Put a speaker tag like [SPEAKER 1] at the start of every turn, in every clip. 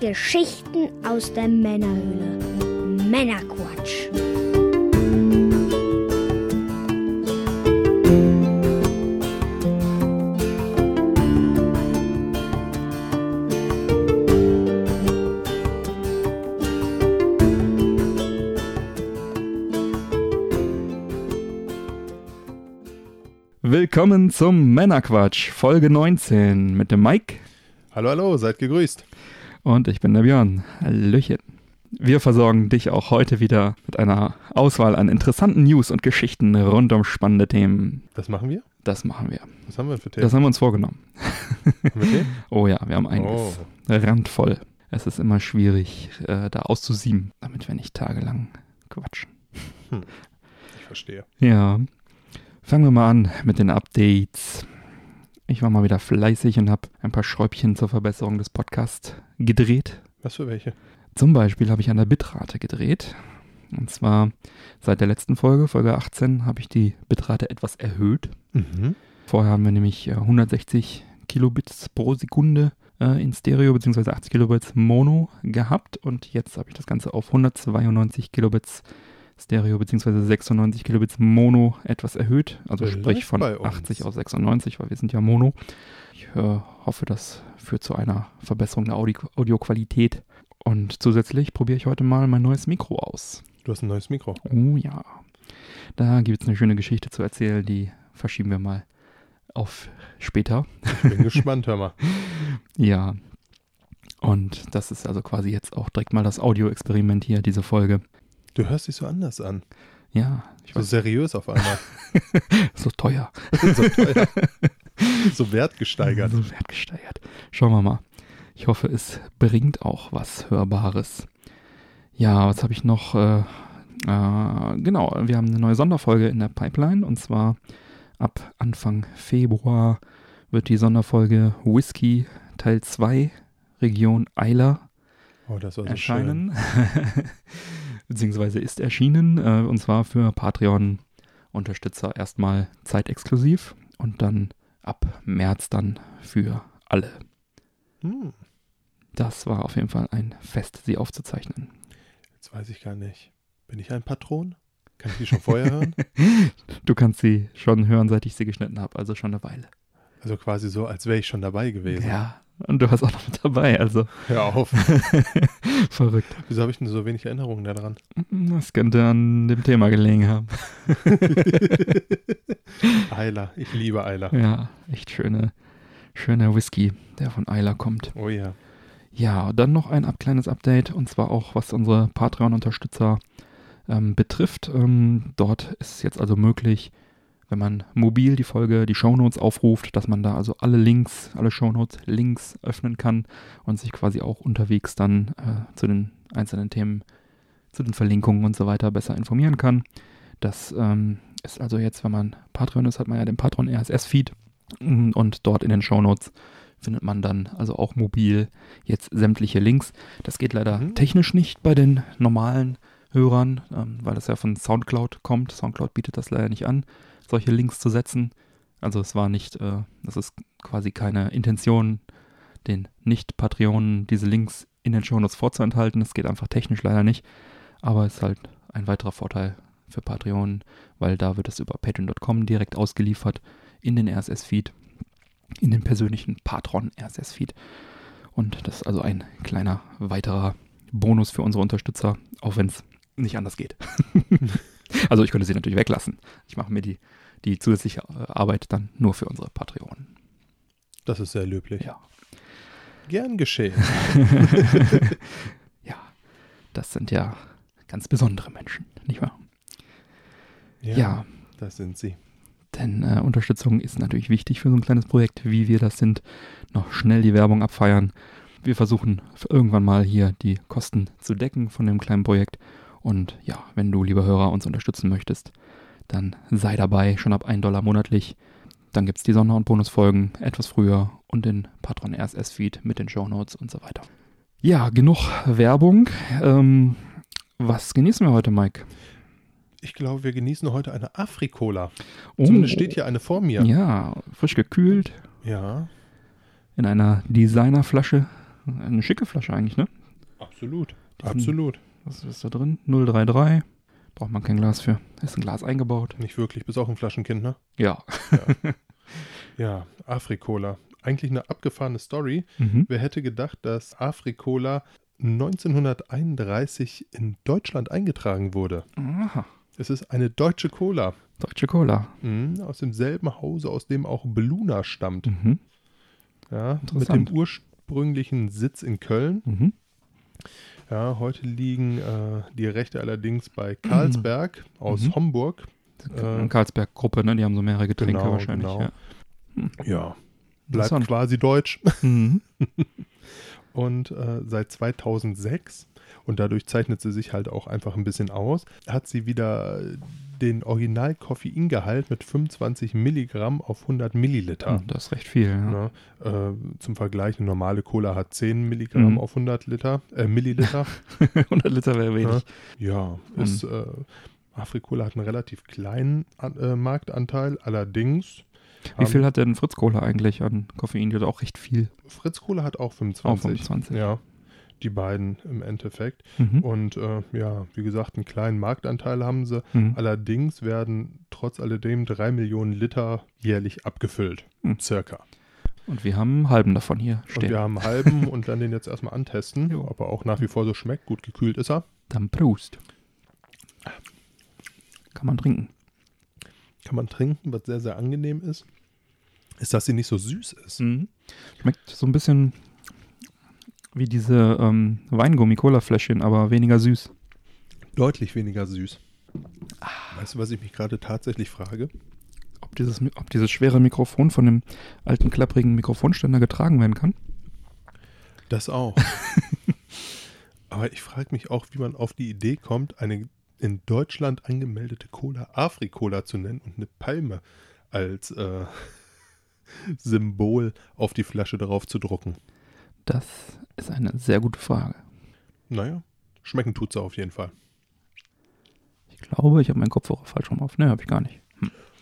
[SPEAKER 1] Geschichten aus der Männerhöhle. Männerquatsch.
[SPEAKER 2] Willkommen zum Männerquatsch, Folge 19 mit dem Mike
[SPEAKER 3] Hallo, hallo, seid gegrüßt.
[SPEAKER 2] Und ich bin der Björn. Hallöchen. Wir versorgen dich auch heute wieder mit einer Auswahl an interessanten News und Geschichten rund um spannende Themen.
[SPEAKER 3] Das machen wir?
[SPEAKER 2] Das machen wir.
[SPEAKER 3] Was haben wir für Themen?
[SPEAKER 2] Das haben wir uns vorgenommen.
[SPEAKER 3] Haben wir Themen?
[SPEAKER 2] Oh ja, wir haben einiges.
[SPEAKER 3] Oh.
[SPEAKER 2] Randvoll. Es ist immer schwierig, äh, da auszusieben, damit wir nicht tagelang quatschen.
[SPEAKER 3] Ich verstehe.
[SPEAKER 2] Ja. Fangen wir mal an mit den Updates. Ich war mal wieder fleißig und habe ein paar Schräubchen zur Verbesserung des Podcasts gedreht.
[SPEAKER 3] Was für welche?
[SPEAKER 2] Zum Beispiel habe ich an der Bitrate gedreht. Und zwar seit der letzten Folge, Folge 18, habe ich die Bitrate etwas erhöht.
[SPEAKER 3] Mhm.
[SPEAKER 2] Vorher haben wir nämlich äh, 160 Kilobits pro Sekunde äh, in Stereo bzw. 80 Kilobits Mono gehabt und jetzt habe ich das Ganze auf 192 Kilobits Stereo bzw. 96 Kilobits Mono etwas erhöht. Also
[SPEAKER 3] Läuft
[SPEAKER 2] sprich von
[SPEAKER 3] bei uns.
[SPEAKER 2] 80 auf 96, weil wir sind ja Mono. Ich äh, hoffe, das führt zu einer Verbesserung der Audi Audioqualität. Und zusätzlich probiere ich heute mal mein neues Mikro aus.
[SPEAKER 3] Du hast ein neues Mikro.
[SPEAKER 2] Oh ja. Da gibt es eine schöne Geschichte zu erzählen, die verschieben wir mal auf später.
[SPEAKER 3] Ich bin gespannt, hör mal.
[SPEAKER 2] Ja. Und das ist also quasi jetzt auch direkt mal das Audio-Experiment hier, diese Folge.
[SPEAKER 3] Du hörst dich so anders an.
[SPEAKER 2] Ja, ich
[SPEAKER 3] So
[SPEAKER 2] weiß,
[SPEAKER 3] seriös auf einmal.
[SPEAKER 2] so teuer.
[SPEAKER 3] so teuer. so wertgesteigert.
[SPEAKER 2] So wertgesteigert. Schauen wir mal. Ich hoffe, es bringt auch was Hörbares. Ja, was habe ich noch? Äh, äh, genau, wir haben eine neue Sonderfolge in der Pipeline und zwar ab Anfang Februar wird die Sonderfolge Whisky Teil 2 Region Eiler
[SPEAKER 3] Oh,
[SPEAKER 2] erscheinen. Beziehungsweise ist erschienen. Äh, und zwar für Patreon-Unterstützer erstmal zeitexklusiv und dann ab März dann für alle.
[SPEAKER 3] Hm,
[SPEAKER 2] Das war auf jeden Fall ein Fest, sie aufzuzeichnen.
[SPEAKER 3] jetzt weiß ich gar nicht. Bin ich ein Patron? Kann ich die schon vorher hören?
[SPEAKER 2] Du kannst sie schon hören, seit ich sie geschnitten habe, also schon eine Weile.
[SPEAKER 3] Also quasi so, als wäre ich schon dabei gewesen.
[SPEAKER 2] Ja, und du warst auch noch mit dabei, also
[SPEAKER 3] Hör auf.
[SPEAKER 2] verrückt.
[SPEAKER 3] Wieso habe ich denn so wenig Erinnerungen daran?
[SPEAKER 2] Das könnte an dem Thema gelegen haben.
[SPEAKER 3] Eiler. Ich liebe Eiler.
[SPEAKER 2] Ja, echt schöne, schöner Whisky, der von Eiler kommt.
[SPEAKER 3] Oh ja.
[SPEAKER 2] Ja, dann noch ein kleines Update und zwar auch was unsere Patreon-Unterstützer ähm, betrifft. Ähm, dort ist es jetzt also möglich, wenn man mobil die Folge, die Shownotes aufruft, dass man da also alle Links, alle Shownotes, Links öffnen kann und sich quasi auch unterwegs dann äh, zu den einzelnen Themen, zu den Verlinkungen und so weiter besser informieren kann. Das ähm, ist also jetzt, wenn man Patreon ist, hat man ja den Patreon RSS-Feed und dort in den Shownotes findet man dann also auch mobil jetzt sämtliche Links. Das geht leider
[SPEAKER 3] Mhm.
[SPEAKER 2] technisch nicht bei den normalen Hörern, ähm, weil das ja von Soundcloud kommt. Soundcloud bietet das leider nicht an, solche Links zu setzen. Also es war nicht, äh, das ist quasi keine Intention, den Nicht-Patreonen diese Links in den Shownotes vorzuenthalten. Das geht einfach technisch leider nicht. Aber es ist halt ein weiterer Vorteil für Patreon, weil da wird es über patreon.com direkt ausgeliefert in den RSS-Feed, in den persönlichen Patron-RSS-Feed. Und das ist also ein kleiner weiterer Bonus für unsere Unterstützer, auch wenn es nicht anders geht. also ich könnte sie natürlich weglassen. Ich mache mir die, die zusätzliche Arbeit dann nur für unsere Patreonen.
[SPEAKER 3] Das ist sehr löblich.
[SPEAKER 2] Ja.
[SPEAKER 3] Gern geschehen.
[SPEAKER 2] ja, das sind ja ganz besondere Menschen, nicht wahr? ja.
[SPEAKER 3] Das sind sie.
[SPEAKER 2] Denn äh, Unterstützung ist natürlich wichtig für so ein kleines Projekt, wie wir das sind. Noch schnell die Werbung abfeiern. Wir versuchen irgendwann mal hier die Kosten zu decken von dem kleinen Projekt. Und ja, wenn du, lieber Hörer, uns unterstützen möchtest, dann sei dabei, schon ab 1 Dollar monatlich. Dann gibt es die Sonder- und Bonusfolgen etwas früher und den Patron RSS-Feed mit den Shownotes und so weiter. Ja, genug Werbung. Ähm, was genießen wir heute, Mike?
[SPEAKER 3] Ich glaube, wir genießen heute eine Afrikola.
[SPEAKER 2] Oh,
[SPEAKER 3] Zumindest steht hier eine vor mir.
[SPEAKER 2] Ja, frisch gekühlt
[SPEAKER 3] Ja.
[SPEAKER 2] in einer Designerflasche. Eine schicke Flasche eigentlich, ne?
[SPEAKER 3] Absolut.
[SPEAKER 2] Diesen-
[SPEAKER 3] Absolut.
[SPEAKER 2] Was ist da drin? 033. Braucht man kein Glas für. Ist ein Glas eingebaut.
[SPEAKER 3] Nicht wirklich, bist auch ein Flaschenkind, ne?
[SPEAKER 2] Ja.
[SPEAKER 3] Ja, Afrikola. Eigentlich eine abgefahrene Story.
[SPEAKER 2] Mhm.
[SPEAKER 3] Wer hätte gedacht, dass Afrikola 1931 in Deutschland eingetragen wurde?
[SPEAKER 2] Aha.
[SPEAKER 3] Es ist eine deutsche Cola.
[SPEAKER 2] Deutsche Cola.
[SPEAKER 3] Mhm, aus demselben Hause, aus dem auch Beluna stammt.
[SPEAKER 2] Mhm.
[SPEAKER 3] Ja, mit dem ursprünglichen Sitz in Köln.
[SPEAKER 2] Mhm.
[SPEAKER 3] Ja, heute liegen äh, die Rechte allerdings bei Carlsberg aus
[SPEAKER 2] Mhm.
[SPEAKER 3] Homburg. Äh,
[SPEAKER 2] Karlsberg-Gruppe, ne? Die haben so mehrere Getränke
[SPEAKER 3] Genau,
[SPEAKER 2] wahrscheinlich.
[SPEAKER 3] genau.
[SPEAKER 2] Ja.
[SPEAKER 3] Ja, bleibt quasi deutsch.
[SPEAKER 2] Mhm.
[SPEAKER 3] Und äh, seit 2006, und dadurch zeichnet sie sich halt auch einfach ein bisschen aus, hat sie wieder den Original-Koffeingehalt mit 25 Milligramm auf 100 Milliliter.
[SPEAKER 2] Mhm, Das ist recht viel. Ja.
[SPEAKER 3] Ne? Äh, zum Vergleich, eine normale Cola hat 10 Milligramm
[SPEAKER 2] Mhm.
[SPEAKER 3] auf 100 Liter, äh, Milliliter.
[SPEAKER 2] 100 Liter wäre wenig.
[SPEAKER 3] ja, ist, äh, Afrikola hat einen relativ kleinen äh, Marktanteil, allerdings.
[SPEAKER 2] Wie viel hat denn Fritz Cola eigentlich an Koffein? Die hat auch recht viel.
[SPEAKER 3] Fritz Cola hat auch
[SPEAKER 2] Auch
[SPEAKER 3] 25.
[SPEAKER 2] 25.
[SPEAKER 3] Ja, die beiden im Endeffekt.
[SPEAKER 2] Mhm.
[SPEAKER 3] Und äh, ja, wie gesagt, einen kleinen Marktanteil haben sie.
[SPEAKER 2] Mhm.
[SPEAKER 3] Allerdings werden trotz alledem drei Millionen Liter jährlich abgefüllt.
[SPEAKER 2] Hm.
[SPEAKER 3] Circa.
[SPEAKER 2] Und wir haben einen halben davon hier
[SPEAKER 3] Und
[SPEAKER 2] stehen.
[SPEAKER 3] wir haben einen halben und werden den jetzt erstmal antesten,
[SPEAKER 2] Jo.
[SPEAKER 3] ob er auch nach wie vor so schmeckt. Gut gekühlt ist er.
[SPEAKER 2] Dann Prost. Kann man trinken.
[SPEAKER 3] Kann man trinken, was sehr, sehr angenehm ist. Ist, dass sie nicht so süß ist.
[SPEAKER 2] Mhm. Schmeckt so ein bisschen wie diese ähm, Weingummi-Cola-Fläschchen, aber weniger süß.
[SPEAKER 3] Deutlich weniger süß. Weißt du, was ich mich gerade tatsächlich frage?
[SPEAKER 2] Ob dieses, ob dieses schwere Mikrofon von dem alten klapprigen Mikrofonständer getragen werden kann?
[SPEAKER 3] Das auch. Aber ich frage mich auch, wie man auf die Idee kommt, eine in Deutschland angemeldete Cola Afri-Cola zu nennen und eine Palme als äh, Symbol auf die Flasche drauf zu drucken.
[SPEAKER 2] Das ist eine sehr gute Frage.
[SPEAKER 3] Naja, schmecken tut sie auf jeden Fall.
[SPEAKER 2] Ich glaube, ich habe meinen Kopfhörer falsch rum auf. Ne, habe ich gar nicht.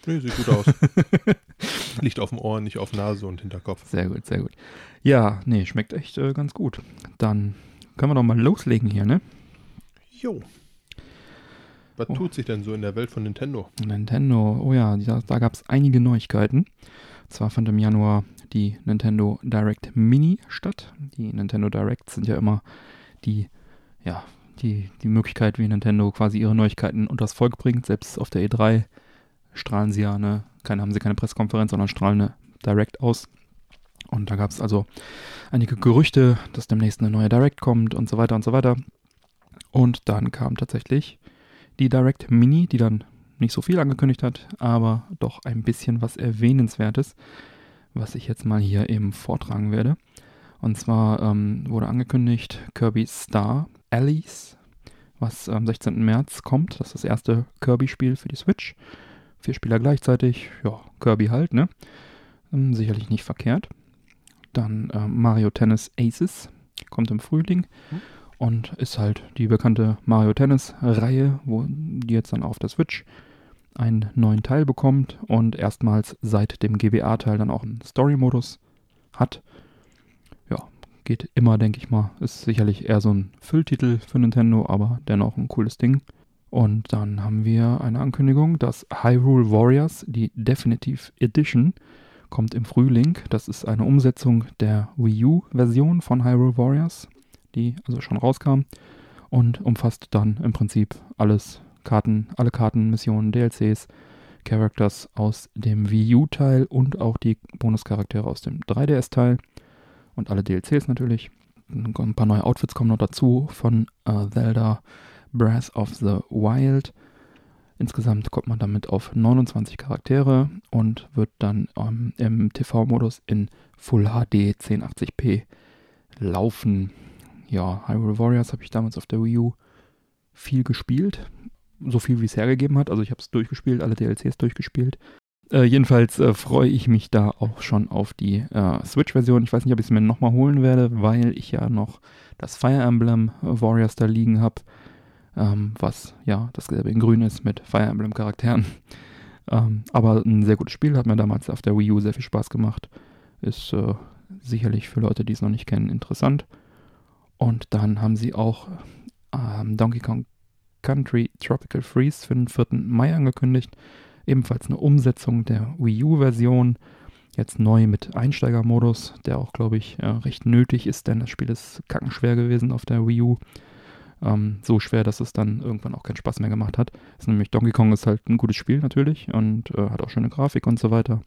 [SPEAKER 3] Nee, sieht gut aus. Liegt auf dem Ohr, nicht auf Nase und Hinterkopf.
[SPEAKER 2] Sehr gut, sehr gut. Ja, nee, schmeckt echt äh, ganz gut. Dann können wir doch mal loslegen hier, ne?
[SPEAKER 3] Jo. Was
[SPEAKER 2] Oh.
[SPEAKER 3] tut sich denn so in der Welt von Nintendo?
[SPEAKER 2] Nintendo, oh ja, da, da gab es einige Neuigkeiten. Zwar fand im Januar die Nintendo Direct Mini statt. Die Nintendo Directs sind ja immer die, ja, die, die Möglichkeit, wie Nintendo quasi ihre Neuigkeiten unters Volk bringt. Selbst auf der E3 strahlen sie ja eine, keine, haben sie keine Pressekonferenz, sondern strahlen eine Direct aus. Und da gab es also einige Gerüchte, dass demnächst eine neue Direct kommt und so weiter und so weiter. Und dann kam tatsächlich die Direct Mini, die dann nicht so viel angekündigt hat, aber doch ein bisschen was Erwähnenswertes, was ich jetzt mal hier eben vortragen werde. Und zwar ähm, wurde angekündigt Kirby Star Allies, was am 16. März kommt. Das ist das erste Kirby-Spiel für die Switch. Vier Spieler gleichzeitig, ja, Kirby halt, ne? Ähm, sicherlich nicht verkehrt. Dann ähm, Mario Tennis Aces kommt im Frühling
[SPEAKER 3] Hm.
[SPEAKER 2] und ist halt die bekannte Mario Tennis Reihe, wo die jetzt dann auf der Switch einen neuen Teil bekommt und erstmals seit dem GBA-Teil dann auch einen Story-Modus hat. Ja, geht immer, denke ich mal. Ist sicherlich eher so ein Fülltitel für Nintendo, aber dennoch ein cooles Ding. Und dann haben wir eine Ankündigung, dass Hyrule Warriors, die Definitive Edition, kommt im Frühling. Das ist eine Umsetzung der Wii U-Version von Hyrule Warriors, die also schon rauskam und umfasst dann im Prinzip alles Karten, alle Karten, Missionen, DLCs, Characters aus dem Wii U-Teil und auch die Bonuscharaktere aus dem 3DS-Teil und alle DLCs natürlich. Ein paar neue Outfits kommen noch dazu von äh, Zelda Breath of the Wild. Insgesamt kommt man damit auf 29 Charaktere und wird dann ähm, im TV-Modus in Full HD 1080p laufen. Ja, Hyrule Warriors habe ich damals auf der Wii U viel gespielt. So viel, wie es hergegeben hat. Also ich habe es durchgespielt, alle DLCs durchgespielt. Äh, jedenfalls äh, freue ich mich da auch schon auf die äh, Switch-Version. Ich weiß nicht, ob ich es mir nochmal holen werde, weil ich ja noch das Fire Emblem Warriors da liegen habe ähm, was ja dasselbe in grün ist mit Fire Emblem Charakteren. ähm, aber ein sehr gutes Spiel, hat mir damals auf der Wii U sehr viel Spaß gemacht. Ist äh, sicherlich für Leute, die es noch nicht kennen, interessant. Und dann haben sie auch ähm, Donkey Kong Country Tropical Freeze für den 4. Mai angekündigt. Ebenfalls eine Umsetzung der Wii U-Version. Jetzt neu mit Einsteigermodus, der auch, glaube ich, äh, recht nötig ist, denn das Spiel ist kackenschwer gewesen auf der Wii U. Ähm, so schwer, dass es dann irgendwann auch keinen Spaß mehr gemacht hat. Ist nämlich Donkey Kong ist halt ein gutes Spiel natürlich und äh, hat auch schöne Grafik und so weiter.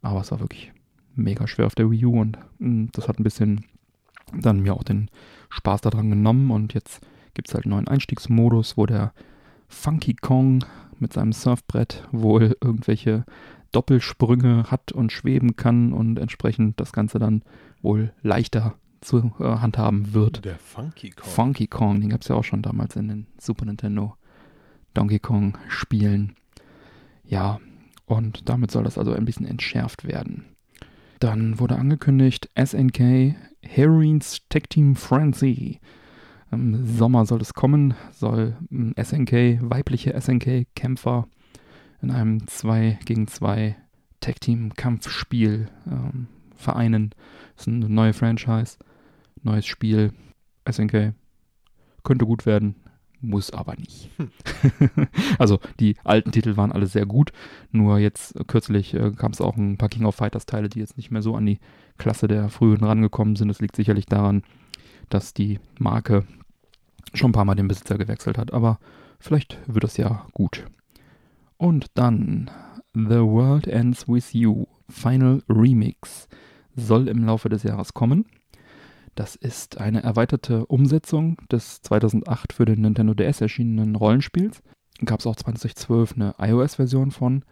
[SPEAKER 2] Aber es war wirklich mega schwer auf der Wii U und mh, mm, das hat ein bisschen dann mir auch den Spaß daran genommen und jetzt gibt es halt einen neuen Einstiegsmodus, wo der Funky Kong mit seinem Surfbrett wohl irgendwelche Doppelsprünge hat und schweben kann und entsprechend das Ganze dann wohl leichter zu äh, handhaben wird.
[SPEAKER 3] Der Funky Kong.
[SPEAKER 2] Funky Kong, den gab es ja auch schon damals in den Super Nintendo Donkey Kong Spielen. Ja, und damit soll das also ein bisschen entschärft werden. Dann wurde angekündigt SNK Heroines Tech Team Frenzy. Im Sommer soll es kommen, soll SNK, weibliche SNK-Kämpfer in einem 2 gegen 2 Tag Team Kampfspiel ähm, vereinen. Das ist eine neue Franchise, neues Spiel. SNK könnte gut werden, muss aber nicht. Hm. also die alten Titel waren alle sehr gut, nur jetzt äh, kürzlich äh, kam es auch ein paar King of Fighters Teile, die jetzt nicht mehr so an die Klasse der frühen rangekommen sind. Das liegt sicherlich daran, dass die Marke schon ein paar Mal den Besitzer gewechselt hat, aber vielleicht wird das ja gut. Und dann The World Ends With You Final Remix soll im Laufe des Jahres kommen. Das ist eine erweiterte Umsetzung des 2008 für den Nintendo DS erschienenen Rollenspiels. Gab es auch 2012 eine iOS-Version von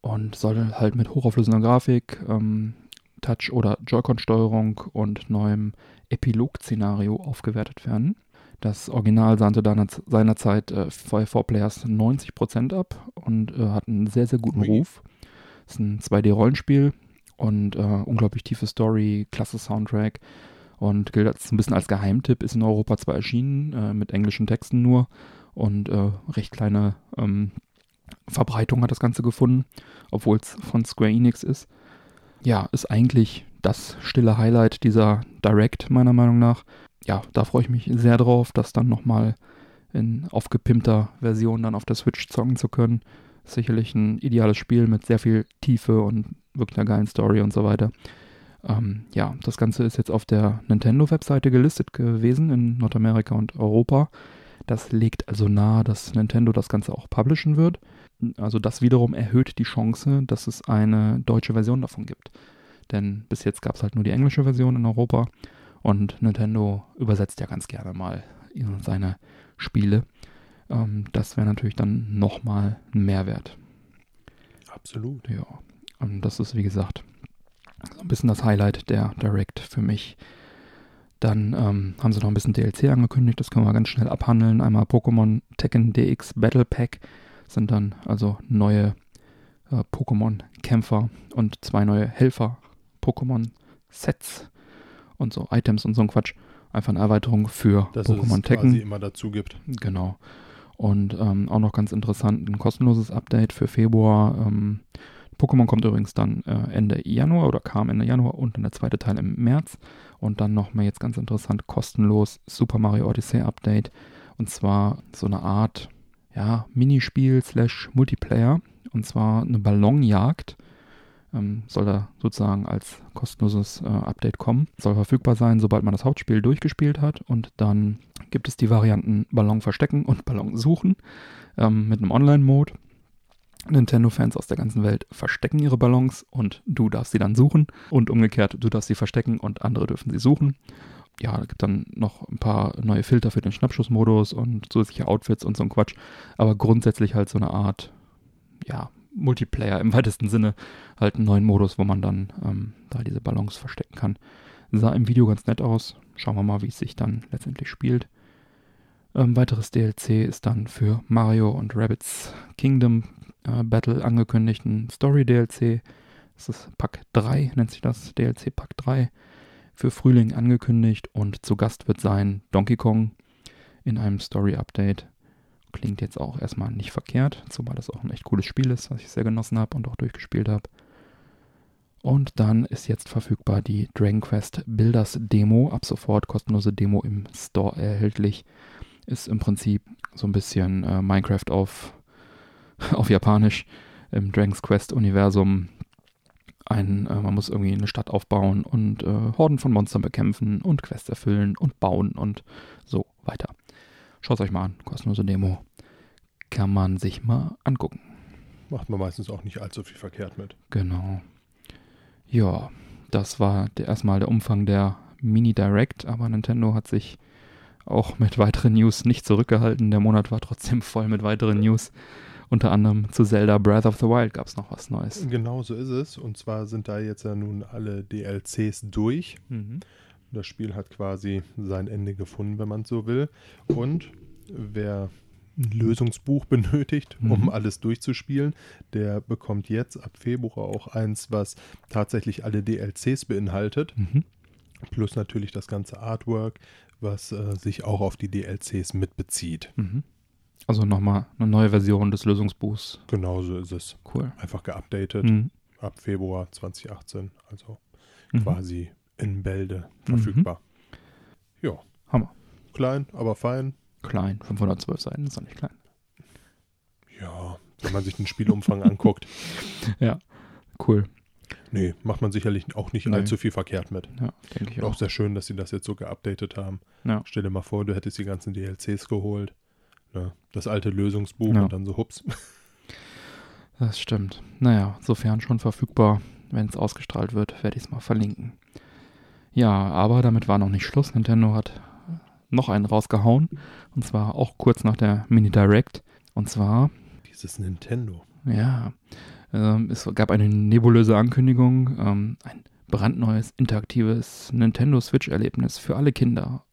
[SPEAKER 2] und soll halt mit hochauflösender Grafik, ähm, Touch- oder Joy-Con-Steuerung und neuem Epilog-Szenario aufgewertet werden. Das Original sandte dann seinerzeit äh, bei 4Players 90% ab und äh, hat einen sehr, sehr guten Ruf. Es ist ein 2D-Rollenspiel und äh, unglaublich tiefe Story, klasse Soundtrack und gilt als ein bisschen als Geheimtipp, ist in Europa zwar erschienen, äh, mit englischen Texten nur und äh, recht kleine ähm, Verbreitung hat das Ganze gefunden, obwohl es von Square Enix ist. Ja, ist eigentlich das stille Highlight dieser Direct, meiner Meinung nach ja, da freue ich mich sehr drauf, das dann nochmal in aufgepimpter Version dann auf der Switch zocken zu können. Sicherlich ein ideales Spiel mit sehr viel Tiefe und wirklich einer geilen Story und so weiter. Ähm, ja, das Ganze ist jetzt auf der Nintendo-Webseite gelistet gewesen in Nordamerika und Europa. Das legt also nahe, dass Nintendo das Ganze auch publishen wird. Also das wiederum erhöht die Chance, dass es eine deutsche Version davon gibt. Denn bis jetzt gab es halt nur die englische Version in Europa und Nintendo übersetzt ja ganz gerne mal seine Spiele. Ähm, das wäre natürlich dann nochmal ein Mehrwert.
[SPEAKER 3] Absolut.
[SPEAKER 2] Ja. Und das ist, wie gesagt, so ein bisschen das Highlight der Direct für mich. Dann ähm, haben sie noch ein bisschen DLC angekündigt, das können wir ganz schnell abhandeln. Einmal Pokémon Tekken DX Battle Pack sind dann also neue äh, Pokémon-Kämpfer und zwei neue Helfer-Pokémon-Sets und so Items und so ein Quatsch. Einfach eine Erweiterung für
[SPEAKER 3] Dass
[SPEAKER 2] Pokémon Tekken.
[SPEAKER 3] quasi immer dazu gibt.
[SPEAKER 2] Genau. Und ähm, auch noch ganz interessant, ein kostenloses Update für Februar. Ähm, Pokémon kommt übrigens dann äh, Ende Januar oder kam Ende Januar und dann der zweite Teil im März. Und dann nochmal jetzt ganz interessant, kostenlos Super Mario Odyssey Update. Und zwar so eine Art, ja, Minispiel slash Multiplayer. Und zwar eine Ballonjagd ähm, soll da sozusagen als kostenloses äh, Update kommen. Soll verfügbar sein, sobald man das Hauptspiel durchgespielt hat. Und dann gibt es die Varianten Ballon verstecken und Ballon suchen ähm, mit einem Online-Mode. Nintendo-Fans aus der ganzen Welt verstecken ihre Ballons und du darfst sie dann suchen. Und umgekehrt, du darfst sie verstecken und andere dürfen sie suchen. Ja, da gibt dann noch ein paar neue Filter für den Schnappschussmodus und zusätzliche Outfits und so ein Quatsch. Aber grundsätzlich halt so eine Art, ja, Multiplayer im weitesten Sinne halt einen neuen Modus, wo man dann ähm, da diese Ballons verstecken kann. Sah im Video ganz nett aus. Schauen wir mal, wie es sich dann letztendlich spielt. Ähm, weiteres DLC ist dann für Mario und Rabbits Kingdom äh, Battle angekündigt, ein Story-DLC. Das ist Pack 3, nennt sich das, DLC Pack 3. Für Frühling angekündigt und zu Gast wird sein Donkey Kong in einem Story-Update. Klingt jetzt auch erstmal nicht verkehrt, zumal das auch ein echt cooles Spiel ist, was ich sehr genossen habe und auch durchgespielt habe. Und dann ist jetzt verfügbar die Dragon Quest Builders Demo, ab sofort kostenlose Demo im Store erhältlich. Ist im Prinzip so ein bisschen äh, Minecraft auf, auf Japanisch im Dragon's Quest Universum. Ein, äh, man muss irgendwie eine Stadt aufbauen und äh, Horden von Monstern bekämpfen und Quests erfüllen und bauen und so weiter. Schaut euch mal an, kostenlose Demo. Kann man sich mal angucken.
[SPEAKER 3] Macht man meistens auch nicht allzu viel verkehrt mit.
[SPEAKER 2] Genau. Ja, das war der, erstmal der Umfang der Mini Direct, aber Nintendo hat sich auch mit weiteren News nicht zurückgehalten. Der Monat war trotzdem voll mit weiteren News. Unter anderem zu Zelda Breath of the Wild gab es noch was Neues.
[SPEAKER 3] Genau so ist es. Und zwar sind da jetzt ja nun alle DLCs durch.
[SPEAKER 2] Mhm.
[SPEAKER 3] Das Spiel hat quasi sein Ende gefunden, wenn man so will. Und wer ein Lösungsbuch benötigt, um
[SPEAKER 2] Mhm.
[SPEAKER 3] alles durchzuspielen, der bekommt jetzt ab Februar auch eins, was tatsächlich alle DLCs beinhaltet.
[SPEAKER 2] Mhm.
[SPEAKER 3] Plus natürlich das ganze Artwork, was äh, sich auch auf die DLCs mitbezieht.
[SPEAKER 2] Mhm. Also nochmal eine neue Version des Lösungsbuchs.
[SPEAKER 3] Genauso ist es.
[SPEAKER 2] Cool.
[SPEAKER 3] Einfach geupdatet
[SPEAKER 2] Mhm.
[SPEAKER 3] ab Februar 2018. Also
[SPEAKER 2] Mhm.
[SPEAKER 3] quasi in Bälde
[SPEAKER 2] Mhm.
[SPEAKER 3] verfügbar. Ja.
[SPEAKER 2] Hammer.
[SPEAKER 3] Klein, aber fein.
[SPEAKER 2] Klein, 512 Seiten, ist doch nicht klein.
[SPEAKER 3] Ja, wenn man sich den Spielumfang anguckt.
[SPEAKER 2] Cool.
[SPEAKER 3] Nee, macht man sicherlich auch nicht
[SPEAKER 2] Nee.
[SPEAKER 3] allzu viel verkehrt mit.
[SPEAKER 2] Ja, denke ich
[SPEAKER 3] auch
[SPEAKER 2] auch.
[SPEAKER 3] sehr schön, dass sie das jetzt so geupdatet haben.
[SPEAKER 2] Ja.
[SPEAKER 3] Stell dir mal vor, du hättest die ganzen DLCs geholt. Ne? Das alte Lösungsbuch
[SPEAKER 2] Ja.
[SPEAKER 3] und dann so hups.
[SPEAKER 2] Das stimmt. Naja, sofern schon verfügbar. Wenn es ausgestrahlt wird, werde ich es mal verlinken. Ja, aber damit war noch nicht Schluss. Nintendo hat noch einen rausgehauen. Und zwar auch kurz nach der Mini Direct. Und zwar,
[SPEAKER 3] Dieses Nintendo.
[SPEAKER 2] ja, ähm, es gab eine nebulöse Ankündigung. Ähm, ein brandneues, interaktives Nintendo Switch-Erlebnis für alle Kinder.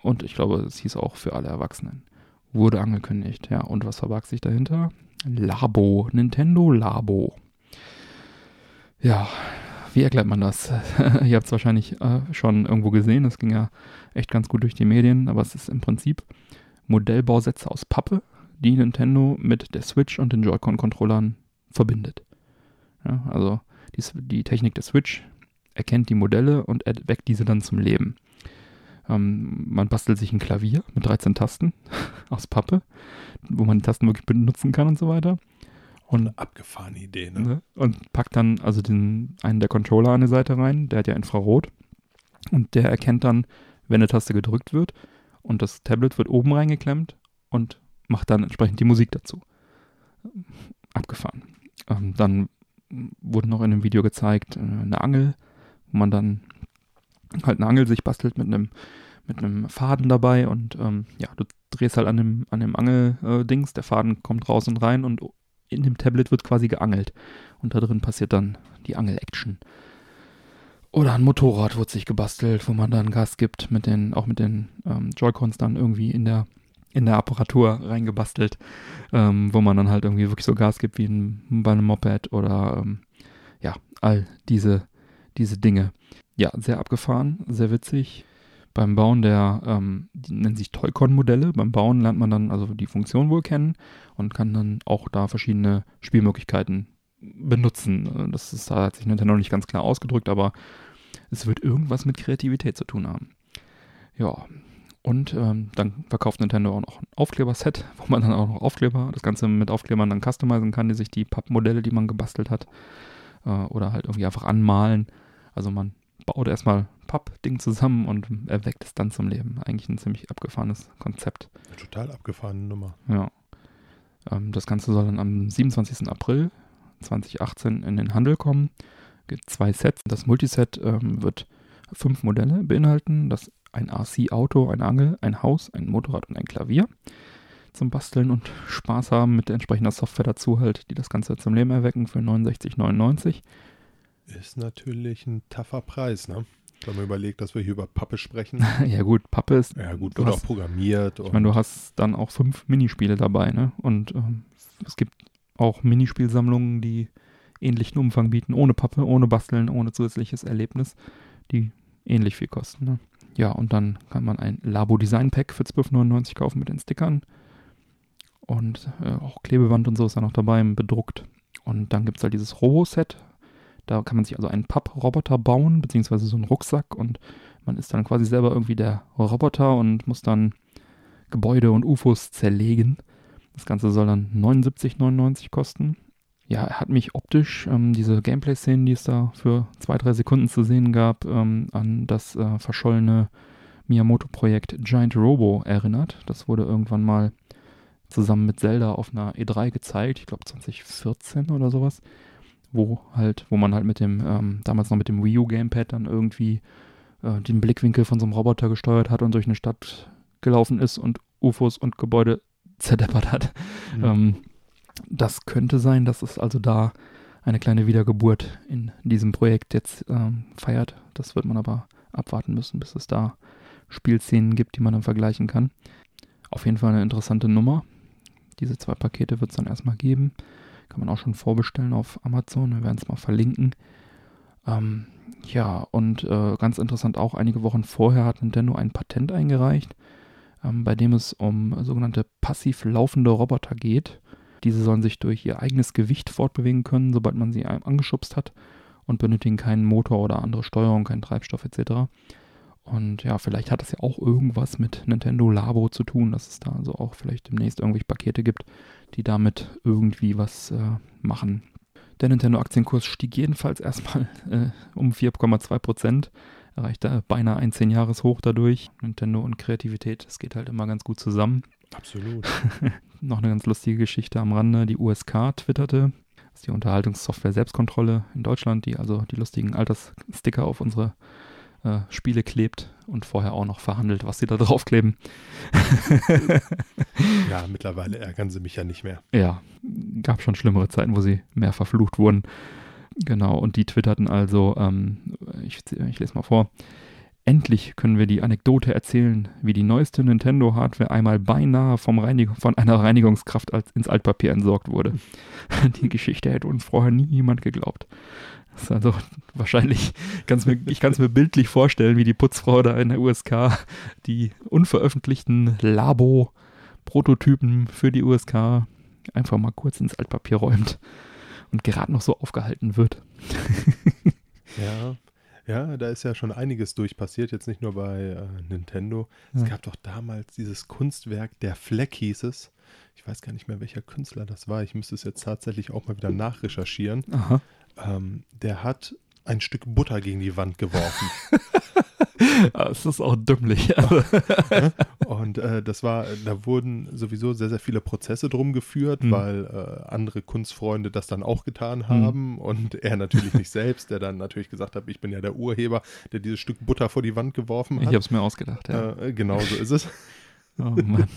[SPEAKER 2] Und ich glaube, es hieß auch für alle Erwachsenen. Wurde angekündigt, ja. Und was verbarg sich dahinter? Labo, Nintendo Labo. Ja, wie erklärt man das? Ihr habt es wahrscheinlich äh, schon irgendwo gesehen. Es ging ja echt ganz gut durch die Medien, aber es ist im Prinzip Modellbausätze aus Pappe, die Nintendo mit der Switch und den Joy-Con-Controllern verbindet. Ja, also die, die Technik der Switch erkennt die Modelle und erweckt diese dann zum Leben. Ähm, man bastelt sich ein Klavier mit 13 Tasten aus Pappe, wo man die Tasten wirklich benutzen kann und so weiter. Und
[SPEAKER 3] Abgefahrene Idee, ne?
[SPEAKER 2] Ne? Und packt dann also den, einen der Controller an die Seite rein, der hat ja Infrarot. Und der erkennt dann, wenn eine Taste gedrückt wird und das Tablet wird oben reingeklemmt und macht dann entsprechend die Musik dazu. Abgefahren. Ähm, dann wurde noch in einem Video gezeigt, äh, eine Angel, wo man dann halt eine Angel sich bastelt mit einem mit einem Faden dabei und ähm, ja, du drehst halt an dem, an dem Angel-Dings, der Faden kommt raus und rein und in dem Tablet wird quasi geangelt. Und da drin passiert dann die Angel-Action. Oder ein Motorrad wird sich gebastelt, wo man dann Gas gibt, mit den, auch mit den ähm, Joy-Cons dann irgendwie in der, in der Apparatur reingebastelt, ähm, wo man dann halt irgendwie wirklich so Gas gibt wie ein, bei einem Moped oder ähm, ja, all diese, diese Dinge. Ja, sehr abgefahren, sehr witzig. Beim Bauen der, ähm, die nennen sich Toy-Con-Modelle. Beim Bauen lernt man dann also die Funktion wohl kennen und kann dann auch da verschiedene Spielmöglichkeiten benutzen. Das ist, da hat sich Nintendo nicht ganz klar ausgedrückt, aber es wird irgendwas mit Kreativität zu tun haben. Ja, und ähm, dann verkauft Nintendo auch noch ein Aufkleberset, wo man dann auch noch Aufkleber, das Ganze mit Aufklebern dann customizen kann, die sich die Pappmodelle, die man gebastelt hat, äh, oder halt irgendwie einfach anmalen. Also man baut erstmal Pappding zusammen und erweckt es dann zum Leben. Eigentlich ein ziemlich abgefahrenes Konzept.
[SPEAKER 3] Eine total abgefahrene Nummer.
[SPEAKER 2] Ja. Ähm, das Ganze soll dann am 27. April 2018 in den Handel kommen. Gibt zwei Sets. Das Multiset ähm, wird fünf Modelle beinhalten. Das ein RC-Auto, eine Angel, ein Haus, ein Motorrad und ein Klavier. Zum Basteln und Spaß haben mit entsprechender Software dazu halt, die das Ganze zum Leben erwecken für 69,99.
[SPEAKER 3] Ist natürlich ein taffer Preis, ne? Wenn man überlegt, dass wir hier über Pappe sprechen.
[SPEAKER 2] ja gut, Pappe ist
[SPEAKER 3] Ja gut, wird
[SPEAKER 2] hast-
[SPEAKER 3] auch programmiert.
[SPEAKER 2] Ich meine, du hast dann auch fünf Minispiele dabei, ne? Und ähm, es gibt auch Minispielsammlungen, die ähnlichen Umfang bieten, ohne Pappe, ohne Basteln, ohne zusätzliches Erlebnis, die ähnlich viel kosten. Ne? Ja, und dann kann man ein Labo Design Pack für 12,99 kaufen mit den Stickern. Und äh, auch Klebeband und so ist da noch dabei, bedruckt. Und dann gibt es halt dieses Robo-Set. Da kann man sich also einen Papproboter bauen, beziehungsweise so einen Rucksack und man ist dann quasi selber irgendwie der Roboter und muss dann Gebäude und UFOs zerlegen. Das Ganze soll dann 79,99 kosten. Ja, er hat mich optisch, ähm, diese Gameplay-Szenen, die es da für zwei, drei Sekunden zu sehen gab, ähm, an das äh, verschollene Miyamoto-Projekt Giant Robo erinnert. Das wurde irgendwann mal zusammen mit Zelda auf einer E3 gezeigt, ich glaube 2014 oder sowas, wo halt, wo man halt mit dem, ähm, damals noch mit dem Wii U Gamepad dann irgendwie äh, den Blickwinkel von so einem Roboter gesteuert hat und durch eine Stadt gelaufen ist und UFOs und Gebäude zerdeppert hat. Mhm. Ähm, das könnte sein, dass es also da eine kleine Wiedergeburt in diesem Projekt jetzt ähm, feiert. Das wird man aber abwarten müssen, bis es da Spielszenen gibt, die man dann vergleichen kann. Auf jeden Fall eine interessante Nummer. Diese zwei Pakete wird es dann erstmal geben. Kann man auch schon vorbestellen auf Amazon. Wir werden es mal verlinken. Ähm, ja, und äh, ganz interessant auch, einige Wochen vorher hat Nintendo ein Patent eingereicht, ähm, bei dem es um sogenannte passiv laufende Roboter geht. Diese sollen sich durch ihr eigenes Gewicht fortbewegen können, sobald man sie angeschubst hat und benötigen keinen Motor oder andere Steuerung, keinen Treibstoff etc. Und ja, vielleicht hat das ja auch irgendwas mit Nintendo Labo zu tun, dass es da also auch vielleicht demnächst irgendwelche Pakete gibt, die damit irgendwie was äh, machen. Der Nintendo-Aktienkurs stieg jedenfalls erstmal äh, um 4,2 Prozent, erreichte beinahe ein 10-Jahres-Hoch dadurch. Nintendo und Kreativität, das geht halt immer ganz gut zusammen.
[SPEAKER 3] Absolut.
[SPEAKER 2] Noch eine ganz lustige Geschichte am Rande. Die USK twitterte, das ist die Unterhaltungssoftware Selbstkontrolle in Deutschland, die also die lustigen Alterssticker auf unsere äh, Spiele klebt und vorher auch noch verhandelt, was sie da draufkleben.
[SPEAKER 3] ja, mittlerweile ärgern sie mich ja nicht mehr.
[SPEAKER 2] Ja, gab schon schlimmere Zeiten, wo sie mehr verflucht wurden. Genau, und die twitterten also, ähm, ich, ich lese mal vor, Endlich können wir die Anekdote erzählen, wie die neueste Nintendo-Hardware einmal beinahe vom Reinig von einer Reinigungskraft als ins Altpapier entsorgt wurde. Die Geschichte hätte uns vorher nie jemand geglaubt. Das ist also wahrscheinlich, kann's mir, ich kann es mir bildlich vorstellen, wie die Putzfrau da in der USK die unveröffentlichten Labo-Prototypen für die USK einfach mal kurz ins Altpapier räumt und gerade noch so aufgehalten wird.
[SPEAKER 3] ja, ja, da ist ja schon einiges durchpassiert, jetzt nicht nur bei äh, Nintendo. Es gab doch damals dieses Kunstwerk, der Fleck hieß es. Ich weiß gar nicht mehr, welcher Künstler das war. Ich müsste es jetzt tatsächlich auch mal wieder nachrecherchieren.
[SPEAKER 2] Aha
[SPEAKER 3] ähm, der hat ein Stück Butter gegen die Wand geworfen.
[SPEAKER 2] das ist auch dümmlich.
[SPEAKER 3] und äh, das war, da wurden sowieso sehr, sehr viele Prozesse drum geführt, mhm. weil äh, andere Kunstfreunde das dann auch getan mhm. haben mhm. und er natürlich nicht selbst, der dann natürlich gesagt hat, ich bin ja der Urheber, der dieses Stück Butter vor die Wand geworfen hat.
[SPEAKER 2] Ich habe es mir ausgedacht, ja.
[SPEAKER 3] Äh, genau so ist es. oh Mann.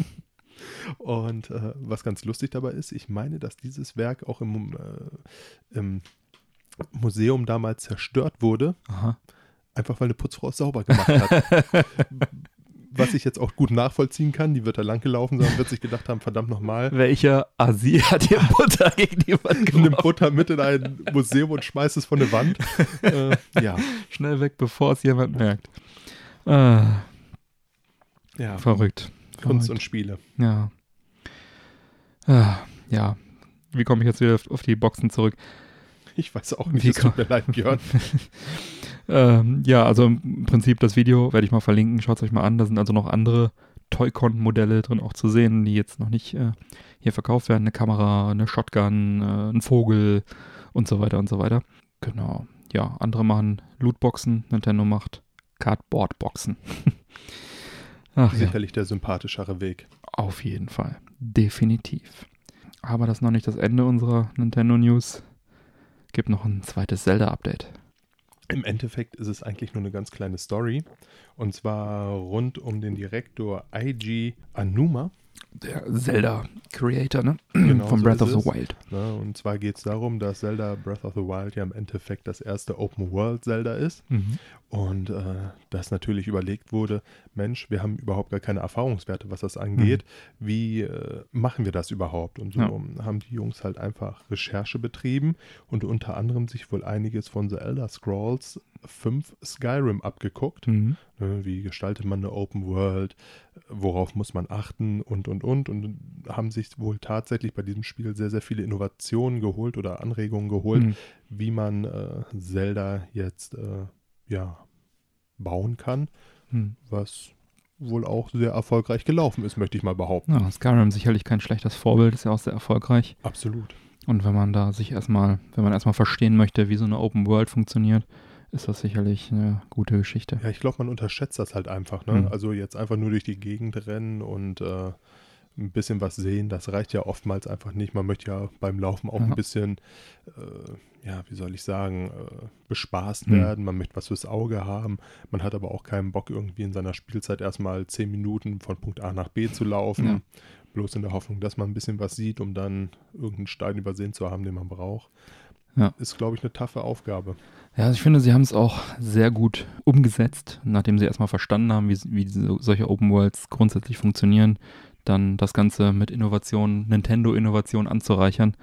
[SPEAKER 3] Und äh, was ganz lustig dabei ist, ich meine, dass dieses Werk auch im, äh, im Museum damals zerstört wurde.
[SPEAKER 2] Aha.
[SPEAKER 3] Einfach weil eine Putzfrau es sauber gemacht hat. Was ich jetzt auch gut nachvollziehen kann, die wird da lang gelaufen sein und wird sich gedacht haben, verdammt nochmal.
[SPEAKER 2] Welcher Asi hat hier Butter gegen die Wand
[SPEAKER 3] geworfen? Nimm Butter mit in ein Museum und schmeißt es von der Wand. äh, ja.
[SPEAKER 2] Schnell weg, bevor es jemand merkt. Äh,
[SPEAKER 3] ja.
[SPEAKER 2] Verrückt.
[SPEAKER 3] Kunst Verrückt. und Spiele.
[SPEAKER 2] Ja. Äh, ja. Wie komme ich jetzt wieder auf die Boxen zurück?
[SPEAKER 3] Ich weiß auch nicht, es tut mir leid, Björn.
[SPEAKER 2] ähm, ja, also im Prinzip das Video werde ich mal verlinken. Schaut es euch mal an. Da sind also noch andere Toy-Con-Modelle drin auch zu sehen, die jetzt noch nicht äh, hier verkauft werden. Eine Kamera, eine Shotgun, äh, ein Vogel und so weiter und so weiter. Genau. Ja, andere machen Lootboxen. Nintendo macht Cardboard-Boxen.
[SPEAKER 3] Sicherlich ja. der sympathischere Weg.
[SPEAKER 2] Auf jeden Fall. Definitiv. Aber das ist noch nicht das Ende unserer Nintendo News gibt noch ein zweites Zelda-Update.
[SPEAKER 3] Im Endeffekt ist es eigentlich nur eine ganz kleine Story. Und zwar rund um den Direktor IG Anuma.
[SPEAKER 2] Der Zelda-Creator, ne? Genau, Von so Breath of the Wild.
[SPEAKER 3] Ja, und zwar geht es darum, dass Zelda Breath of the Wild ja im Endeffekt das erste Open-World-Zelda ist. Mhm. Und äh, dass natürlich überlegt wurde, Mensch, wir haben überhaupt gar keine Erfahrungswerte, was das angeht. Wie äh, machen wir das überhaupt? Und so
[SPEAKER 2] Ja.
[SPEAKER 3] haben die Jungs halt einfach Recherche betrieben und unter anderem sich wohl einiges von The Elder Scrolls 5 Skyrim abgeguckt.
[SPEAKER 2] Mhm.
[SPEAKER 3] Ne, Wie gestaltet man eine Open World? Worauf muss man achten? Und, und, und. Und haben sich wohl tatsächlich bei diesem Spiel sehr, sehr viele Innovationen geholt oder Anregungen geholt,
[SPEAKER 2] Mhm.
[SPEAKER 3] wie man äh, Zelda jetzt äh, ja, bauen kann,
[SPEAKER 2] Mhm.
[SPEAKER 3] was wohl auch sehr erfolgreich gelaufen ist, möchte ich mal behaupten.
[SPEAKER 2] Ja, Skyrim sicherlich kein schlechtes Vorbild, ist ja auch sehr erfolgreich.
[SPEAKER 3] Absolut.
[SPEAKER 2] Und wenn man da sich erstmal, wenn man erstmal verstehen möchte, wie so eine Open World funktioniert, ist das sicherlich eine gute Geschichte.
[SPEAKER 3] Ja, ich glaube, man unterschätzt das halt einfach. Ne?
[SPEAKER 2] Mhm.
[SPEAKER 3] Also jetzt einfach nur durch die Gegend rennen und äh, ein bisschen was sehen, das reicht ja oftmals einfach nicht. Man möchte ja beim Laufen auch
[SPEAKER 2] Ja.
[SPEAKER 3] ein bisschen, äh, ja, wie soll ich sagen, äh, bespaßt
[SPEAKER 2] Mhm.
[SPEAKER 3] werden. Man möchte was fürs Auge haben. Man hat aber auch keinen Bock, irgendwie in seiner Spielzeit erstmal zehn Minuten von Punkt A nach B zu laufen.
[SPEAKER 2] Ja.
[SPEAKER 3] Bloß in der Hoffnung, dass man ein bisschen was sieht, um dann irgendeinen Stein übersehen zu haben, den man braucht.
[SPEAKER 2] Ja.
[SPEAKER 3] Ist, glaube ich, eine taffe Aufgabe.
[SPEAKER 2] Ja, also ich finde, sie haben es auch sehr gut umgesetzt, nachdem sie erstmal verstanden haben, wie, wie so, solche Open Worlds grundsätzlich funktionieren, dann das Ganze mit Innovationen, Nintendo-Innovationen anzureichern.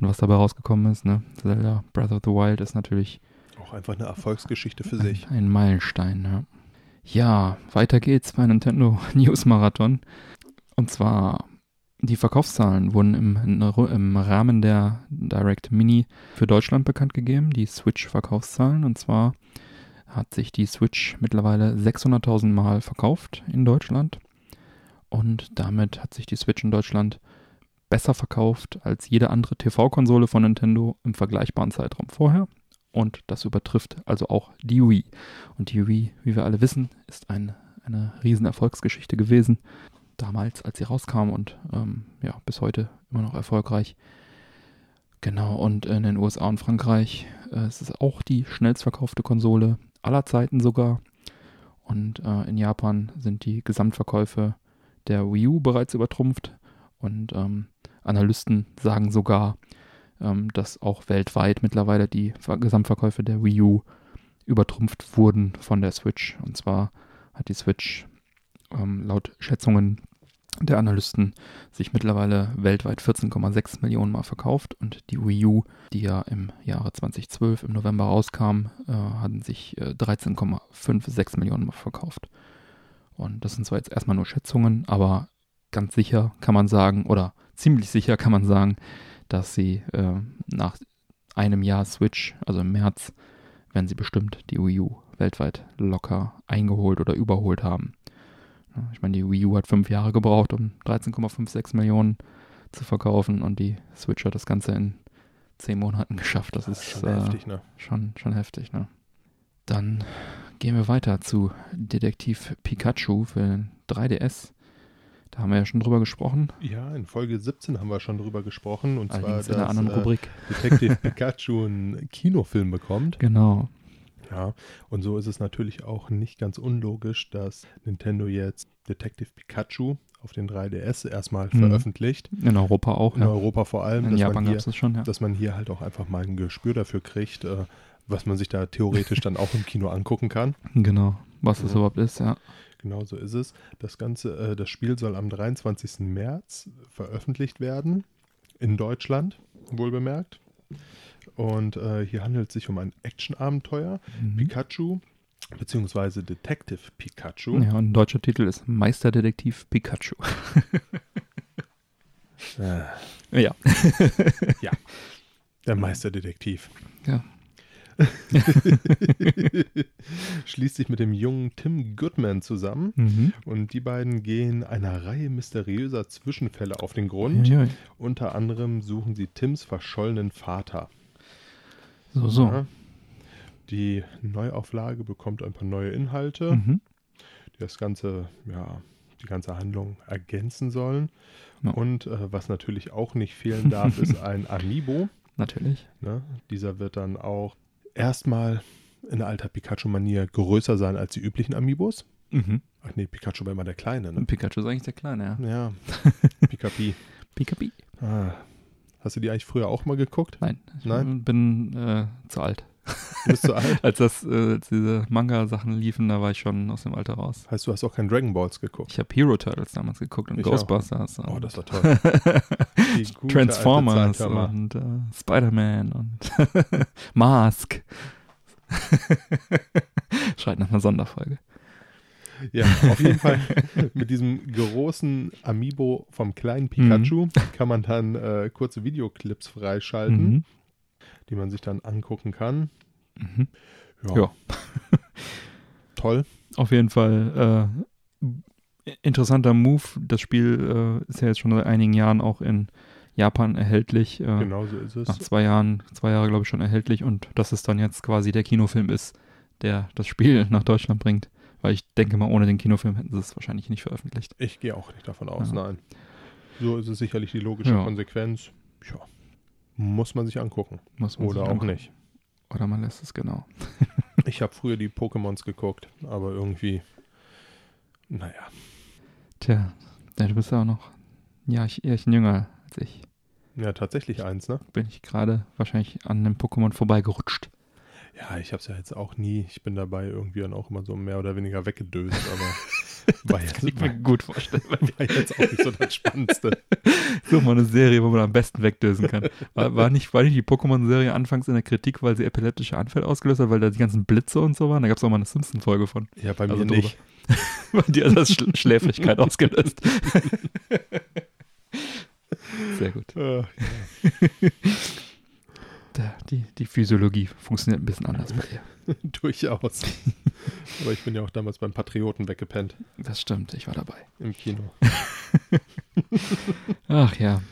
[SPEAKER 2] Und was dabei rausgekommen ist, ne? Zelda Breath of the Wild ist natürlich
[SPEAKER 3] Auch einfach eine Erfolgsgeschichte für sich.
[SPEAKER 2] Ein, ein Meilenstein, ja. Ja, weiter geht's bei Nintendo News Marathon. Und zwar, die Verkaufszahlen wurden im, im Rahmen der Direct Mini für Deutschland bekannt gegeben, die Switch-Verkaufszahlen. Und zwar hat sich die Switch mittlerweile 600.000 Mal verkauft in Deutschland. Und damit hat sich die Switch in Deutschland besser verkauft als jede andere TV-Konsole von Nintendo im vergleichbaren Zeitraum vorher. Und das übertrifft also auch die Wii. Und die Wii, wie wir alle wissen, ist ein, eine riesen Erfolgsgeschichte gewesen. Damals, als sie rauskam und ähm, ja, bis heute immer noch erfolgreich. Genau, und in den USA und Frankreich äh, es ist es auch die schnellstverkaufte Konsole aller Zeiten sogar. Und äh, in Japan sind die Gesamtverkäufe der Wii U bereits übertrumpft. Und ähm, Analysten sagen sogar, ähm, dass auch weltweit mittlerweile die Ver Gesamtverkäufe der Wii U übertrumpft wurden von der Switch. Und zwar hat die Switch ähm, laut Schätzungen der Analysten sich mittlerweile weltweit 14,6 Millionen Mal verkauft und die Wii U, die ja im Jahre 2012 im November rauskam, äh, hatten sich äh, 13,56 Millionen Mal verkauft. Und das sind zwar jetzt erstmal nur Schätzungen, aber ganz sicher kann man sagen, oder ziemlich sicher kann man sagen, dass sie äh, nach einem Jahr Switch, also im März, werden sie bestimmt die Wii U weltweit locker eingeholt oder überholt haben. Ja, Ich meine, die Wii U hat fünf Jahre gebraucht, um 13,56 Millionen zu verkaufen und die Switch hat das Ganze in zehn Monaten geschafft. Das ist
[SPEAKER 3] schon
[SPEAKER 2] äh,
[SPEAKER 3] heftig, ne?
[SPEAKER 2] schon, schon heftig, ne? Dann gehen wir weiter zu Detektiv Pikachu für den 3DS. Da haben wir ja schon drüber gesprochen.
[SPEAKER 3] Ja, in Folge 17 haben wir schon drüber gesprochen. Und zwar,
[SPEAKER 2] Allerdings
[SPEAKER 3] dass
[SPEAKER 2] in einer anderen
[SPEAKER 3] äh,
[SPEAKER 2] Rubrik.
[SPEAKER 3] Detective Pikachu einen Kinofilm bekommt.
[SPEAKER 2] Genau.
[SPEAKER 3] Ja, und so ist es natürlich auch nicht ganz unlogisch, dass Nintendo jetzt Detective Pikachu auf den 3DS erstmal
[SPEAKER 2] Mhm.
[SPEAKER 3] veröffentlicht.
[SPEAKER 2] In Europa auch.
[SPEAKER 3] In
[SPEAKER 2] Ja.
[SPEAKER 3] Europa vor allem,
[SPEAKER 2] In
[SPEAKER 3] dass,
[SPEAKER 2] Japan
[SPEAKER 3] man
[SPEAKER 2] gab
[SPEAKER 3] hier,
[SPEAKER 2] es das schon, ja.
[SPEAKER 3] dass man hier halt auch einfach mal ein Gespür dafür kriegt, äh, was man sich da theoretisch dann auch im Kino angucken kann.
[SPEAKER 2] Genau. Was das
[SPEAKER 3] Ja.
[SPEAKER 2] überhaupt ist, ja.
[SPEAKER 3] Genau so ist es. Das Ganze, äh, das Spiel soll am 23. März veröffentlicht werden. In Deutschland, wohl bemerkt. Und äh, hier handelt es sich um ein Action-Abenteuer.
[SPEAKER 2] Mhm.
[SPEAKER 3] Pikachu, beziehungsweise Detective Pikachu.
[SPEAKER 2] Ja, und ein deutscher Titel ist Meisterdetektiv Pikachu.
[SPEAKER 3] Äh,
[SPEAKER 2] Ja.
[SPEAKER 3] der Meisterdetektiv.
[SPEAKER 2] Ja.
[SPEAKER 3] Schließt sich mit dem jungen Tim Goodman zusammen.
[SPEAKER 2] Mhm.
[SPEAKER 3] Und die beiden gehen einer Reihe mysteriöser Zwischenfälle auf den Grund.
[SPEAKER 2] Ja, ja.
[SPEAKER 3] Unter anderem suchen sie Tims verschollenen Vater.
[SPEAKER 2] So, so.
[SPEAKER 3] Ja. Die Neuauflage bekommt ein paar neue Inhalte,
[SPEAKER 2] Mhm.
[SPEAKER 3] die das Ganze, ja, die ganze Handlung ergänzen sollen.
[SPEAKER 2] Ja.
[SPEAKER 3] Und äh, was natürlich auch nicht fehlen darf, ist ein Amiibo.
[SPEAKER 2] Natürlich.
[SPEAKER 3] Ne? Dieser wird dann auch erstmal in alter Pikachu-Manier größer sein als die üblichen Amiibos.
[SPEAKER 2] Mhm.
[SPEAKER 3] Ach nee, Pikachu war immer der Kleine, ne?
[SPEAKER 2] Pikachu ist eigentlich der Kleine, ja.
[SPEAKER 3] Ja, Pikapi.
[SPEAKER 2] Pikapi.
[SPEAKER 3] Ah. Hast du die eigentlich früher auch mal geguckt?
[SPEAKER 2] Nein. Ich
[SPEAKER 3] Nein?
[SPEAKER 2] bin äh, zu alt.
[SPEAKER 3] Du bist zu alt.
[SPEAKER 2] Als das, äh, als diese Manga-Sachen liefen, da war ich schon aus dem Alter raus.
[SPEAKER 3] Heißt, du hast auch kein Dragon Balls geguckt.
[SPEAKER 2] Ich habe Hero Turtles damals geguckt und
[SPEAKER 3] Ich auch.
[SPEAKER 2] Ghostbusters.
[SPEAKER 3] Oh,
[SPEAKER 2] und
[SPEAKER 3] das war toll.
[SPEAKER 2] Transformers und äh, Spider-Man und Mask. Schreit nach einer Sonderfolge.
[SPEAKER 3] Ja, auf jeden Fall mit diesem großen Amiibo vom kleinen Pikachu kann man dann äh, kurze Videoclips freischalten,
[SPEAKER 2] Mhm.
[SPEAKER 3] Die man sich dann angucken kann.
[SPEAKER 2] Mhm.
[SPEAKER 3] Ja,
[SPEAKER 2] Ja.
[SPEAKER 3] toll.
[SPEAKER 2] Auf jeden Fall äh, interessanter Move. Das Spiel äh, ist ja jetzt schon seit einigen Jahren auch in Japan erhältlich. Äh,
[SPEAKER 3] Genau so ist es.
[SPEAKER 2] Nach zwei Jahren, zwei Jahre glaube ich schon erhältlich und dass es dann jetzt quasi der Kinofilm ist, der das Spiel nach Deutschland bringt. Weil ich denke mal, ohne den Kinofilm hätten sie es wahrscheinlich nicht veröffentlicht.
[SPEAKER 3] Ich gehe auch nicht davon aus,
[SPEAKER 2] Ja.
[SPEAKER 3] nein. So ist es sicherlich die logische
[SPEAKER 2] Ja.
[SPEAKER 3] Konsequenz. Ja. Muss man sich angucken.
[SPEAKER 2] Muss man
[SPEAKER 3] Oder
[SPEAKER 2] sich
[SPEAKER 3] auch
[SPEAKER 2] angucken.
[SPEAKER 3] nicht.
[SPEAKER 2] Oder man lässt es genau.
[SPEAKER 3] Ich habe früher die Pokémons geguckt, aber irgendwie, naja.
[SPEAKER 2] Tja, ja, du bist ja auch noch ein Jahr, Jährchen jünger als ich.
[SPEAKER 3] Ja, tatsächlich eins, ne?
[SPEAKER 2] Bin ich gerade wahrscheinlich an einem Pokémon vorbeigerutscht.
[SPEAKER 3] Ja, ich habe es ja jetzt auch nie. Ich bin dabei irgendwie dann auch immer so mehr oder weniger weggedöst, aber war, jetzt,
[SPEAKER 2] Kann ich mir gut vorstellen.
[SPEAKER 3] war jetzt auch nicht so das Spannendste.
[SPEAKER 2] So mal eine Serie, wo man am besten wegdösen kann. War, war, nicht, war nicht die Pokémon-Serie anfangs in der Kritik, weil sie epileptische Anfälle ausgelöst hat, weil da die ganzen Blitze und so waren? Da gab es auch mal eine Simpson-Folge von.
[SPEAKER 3] Ja, bei
[SPEAKER 2] Also
[SPEAKER 3] mir
[SPEAKER 2] drüber.
[SPEAKER 3] nicht.
[SPEAKER 2] Bei dir hat das Schl Schläfrigkeit ausgelöst. Sehr gut.
[SPEAKER 3] Äh,
[SPEAKER 2] Da, die, die Physiologie funktioniert ein bisschen anders bei dir.
[SPEAKER 3] durchaus. aber ich bin ja auch damals beim Patrioten weggepennt
[SPEAKER 2] Das stimmt, ich war dabei.
[SPEAKER 3] im Kino.
[SPEAKER 2] Ach ja.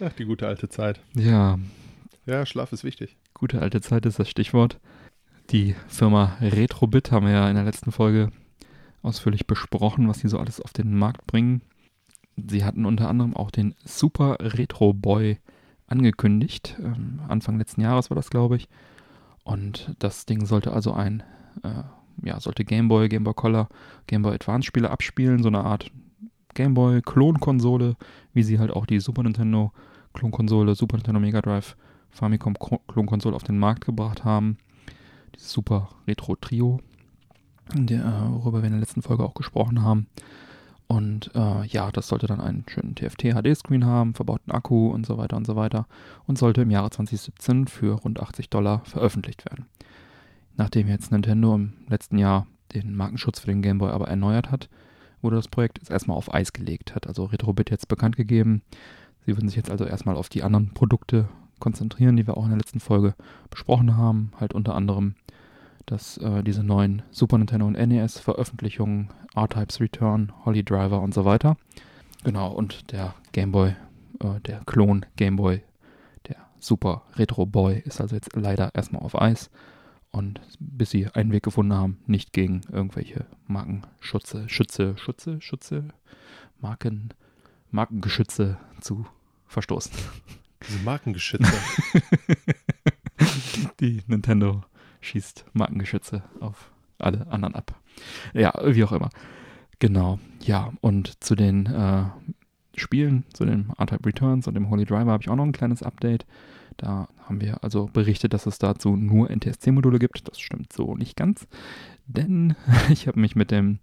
[SPEAKER 3] Ach, die gute alte Zeit.
[SPEAKER 2] Ja,
[SPEAKER 3] Ja, Schlaf ist wichtig.
[SPEAKER 2] gute alte Zeit ist das Stichwort. Die Firma Retrobit haben wir ja in der letzten Folge ausführlich besprochen, was sie so alles auf den Markt bringen. Sie hatten unter anderem auch den Super Retro Boy angekündigt. Ähm, Anfang letzten Jahres war das, glaube ich. Und das Ding sollte also ein, äh, ja, sollte Game Boy, Game Boy Color, Game Boy Advance Spiele abspielen, so eine Art Game Boy Klonkonsole, wie sie halt auch die Super Nintendo Klonkonsole, Super Nintendo Mega Drive, Famicom Klo- Klonkonsole auf den Markt gebracht haben. Dieses Super Retro Trio, der, worüber wir in der letzten Folge auch gesprochen haben. Und äh, ja, das sollte dann einen schönen TFT-HD-Screen haben, verbauten Akku und so weiter und so weiter und sollte im Jahre 2017 für rund 80 Dollar veröffentlicht werden. Nachdem jetzt Nintendo im letzten Jahr den Markenschutz für den Game Boy aber erneuert hat, wurde das Projekt jetzt erstmal auf Eis gelegt, hat also Retrobit jetzt bekannt gegeben. Sie würden sich jetzt also erstmal auf die anderen Produkte konzentrieren, die wir auch in der letzten Folge besprochen haben. Halt unter anderem, dass äh, diese neuen Super Nintendo und NES-Veröffentlichungen, R-Types Return, Holly Driver und so weiter. Genau, und der Game Boy, äh, der Klon Game Boy, der Super Retro Boy, ist also jetzt leider erstmal auf Eis. Und bis sie einen Weg gefunden haben, nicht gegen irgendwelche Markenschutze, Schütze, Schutze, Schutze, Marken, Markengeschütze zu verstoßen.
[SPEAKER 3] Diese Markengeschütze.
[SPEAKER 2] Die Nintendo schießt Markengeschütze auf alle anderen ab. Ja, wie auch immer. Genau. Ja, und zu den äh, Spielen, zu dem R-Type Returns und dem Holy Driver habe ich auch noch ein kleines Update. Da haben wir also berichtet, dass es dazu nur NTSC-Module gibt. Das stimmt so nicht ganz. Denn ich habe mich mit dem,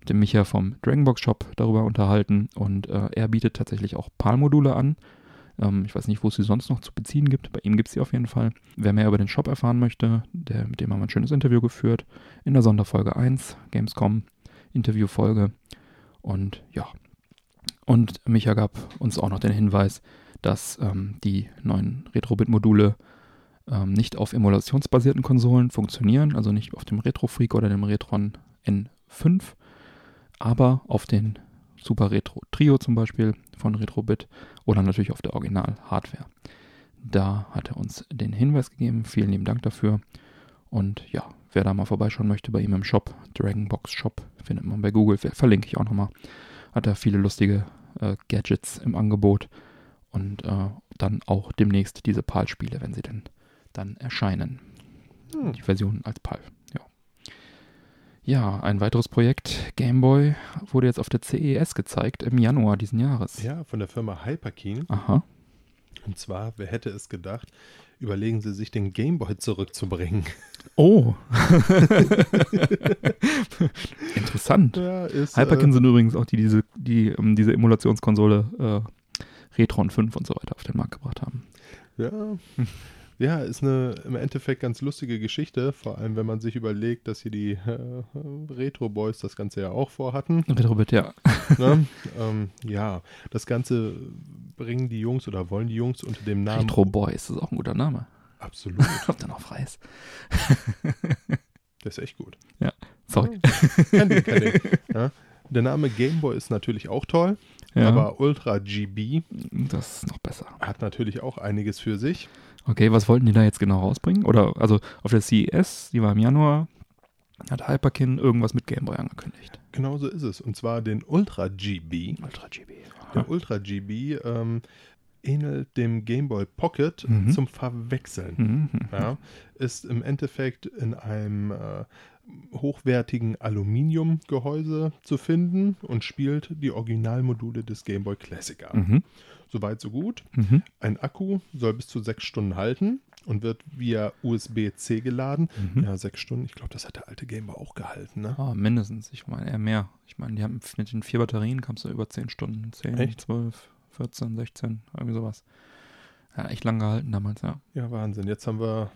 [SPEAKER 2] mit dem Micha vom Dragonbox Shop darüber unterhalten und äh, er bietet tatsächlich auch PAL-Module an. Ähm, ich weiß nicht, wo es sie sonst noch zu beziehen gibt. Bei ihm gibt es sie auf jeden Fall. Wer mehr über den Shop erfahren möchte, der, mit dem haben wir ein schönes Interview geführt. In der Sonderfolge 1, Gamescom, Interviewfolge. Und ja. Und Micha gab uns auch noch den Hinweis, dass ähm, die neuen Retrobit-Module ähm, nicht auf emulationsbasierten Konsolen funktionieren, also nicht auf dem Retro-Freak oder dem Retron N5, aber auf den Super Retro Trio zum Beispiel von Retrobit oder natürlich auf der Original-Hardware. Da hat er uns den Hinweis gegeben. Vielen lieben Dank dafür. Und ja, wer da mal vorbeischauen möchte bei ihm im Shop, Dragonbox Shop, findet man bei Google, ver- verlinke ich auch nochmal. Hat er viele lustige äh, Gadgets im Angebot und äh, dann auch demnächst diese PAL-Spiele, wenn sie denn dann erscheinen.
[SPEAKER 3] Hm.
[SPEAKER 2] Die Version als PAL, ja. Ein weiteres Projekt, Game Boy, wurde jetzt auf der CES gezeigt im Januar diesen Jahres.
[SPEAKER 3] Ja, von der Firma Hyperkeen.
[SPEAKER 2] Aha.
[SPEAKER 3] Und zwar, wer hätte es gedacht, überlegen sie sich, den Gameboy zurückzubringen.
[SPEAKER 2] Oh. Interessant.
[SPEAKER 3] Ja, ist,
[SPEAKER 2] Hyperkin
[SPEAKER 3] äh,
[SPEAKER 2] sind übrigens auch die, die diese, die, ähm, diese Emulationskonsole äh, Retron 5 und so weiter auf den Markt gebracht haben.
[SPEAKER 3] Ja. Ja, ist eine im Endeffekt ganz lustige Geschichte, vor allem wenn man sich überlegt, dass hier die äh, Retro Boys das Ganze ja auch vorhatten.
[SPEAKER 2] Retrobit, ja.
[SPEAKER 3] ne? ähm, ja, das Ganze bringen die Jungs oder wollen die Jungs unter dem Namen.
[SPEAKER 2] Retro Boys, das ist auch ein guter Name.
[SPEAKER 3] Absolut,
[SPEAKER 2] Ob der noch frei ist.
[SPEAKER 3] der ist echt gut.
[SPEAKER 2] Sorry.
[SPEAKER 3] Kein Ding, kein Ding. Ja. Der Name Gameboy ist natürlich auch toll,
[SPEAKER 2] Ja,
[SPEAKER 3] aber Ultra GB
[SPEAKER 2] das ist noch besser.
[SPEAKER 3] hat natürlich auch einiges für sich.
[SPEAKER 2] Okay, was wollten die da jetzt genau rausbringen? Oder, also auf der CES, die war im Januar, hat Hyperkin irgendwas mit Gameboy angekündigt.
[SPEAKER 3] Genauso ist es. Und zwar den Ultra GB.
[SPEAKER 2] Ultra GB.
[SPEAKER 3] Der Ultra GB ähm, ähnelt dem Game Boy Pocket
[SPEAKER 2] Mhm.
[SPEAKER 3] zum Verwechseln.
[SPEAKER 2] Mhm.
[SPEAKER 3] Ja, ist im Endeffekt in einem äh, hochwertigen Aluminiumgehäuse zu finden und spielt die Originalmodule des Game Boy Classic ab.
[SPEAKER 2] Mhm.
[SPEAKER 3] Soweit so gut.
[SPEAKER 2] Mhm.
[SPEAKER 3] Ein Akku soll bis zu sechs Stunden halten und wird via USB-C geladen.
[SPEAKER 2] Mhm.
[SPEAKER 3] Ja, sechs Stunden. Ich glaube, das hat der alte Game Boy auch gehalten. Ne?
[SPEAKER 2] Ah, mindestens. Ich meine eher mehr. Ich meine, die haben mit den vier Batterien kamst du über 10 Stunden. 10,
[SPEAKER 3] Echt?
[SPEAKER 2] 12, 14, 16, irgendwie sowas. Ja, echt lang gehalten damals, ja.
[SPEAKER 3] Ja, Wahnsinn. Jetzt haben wir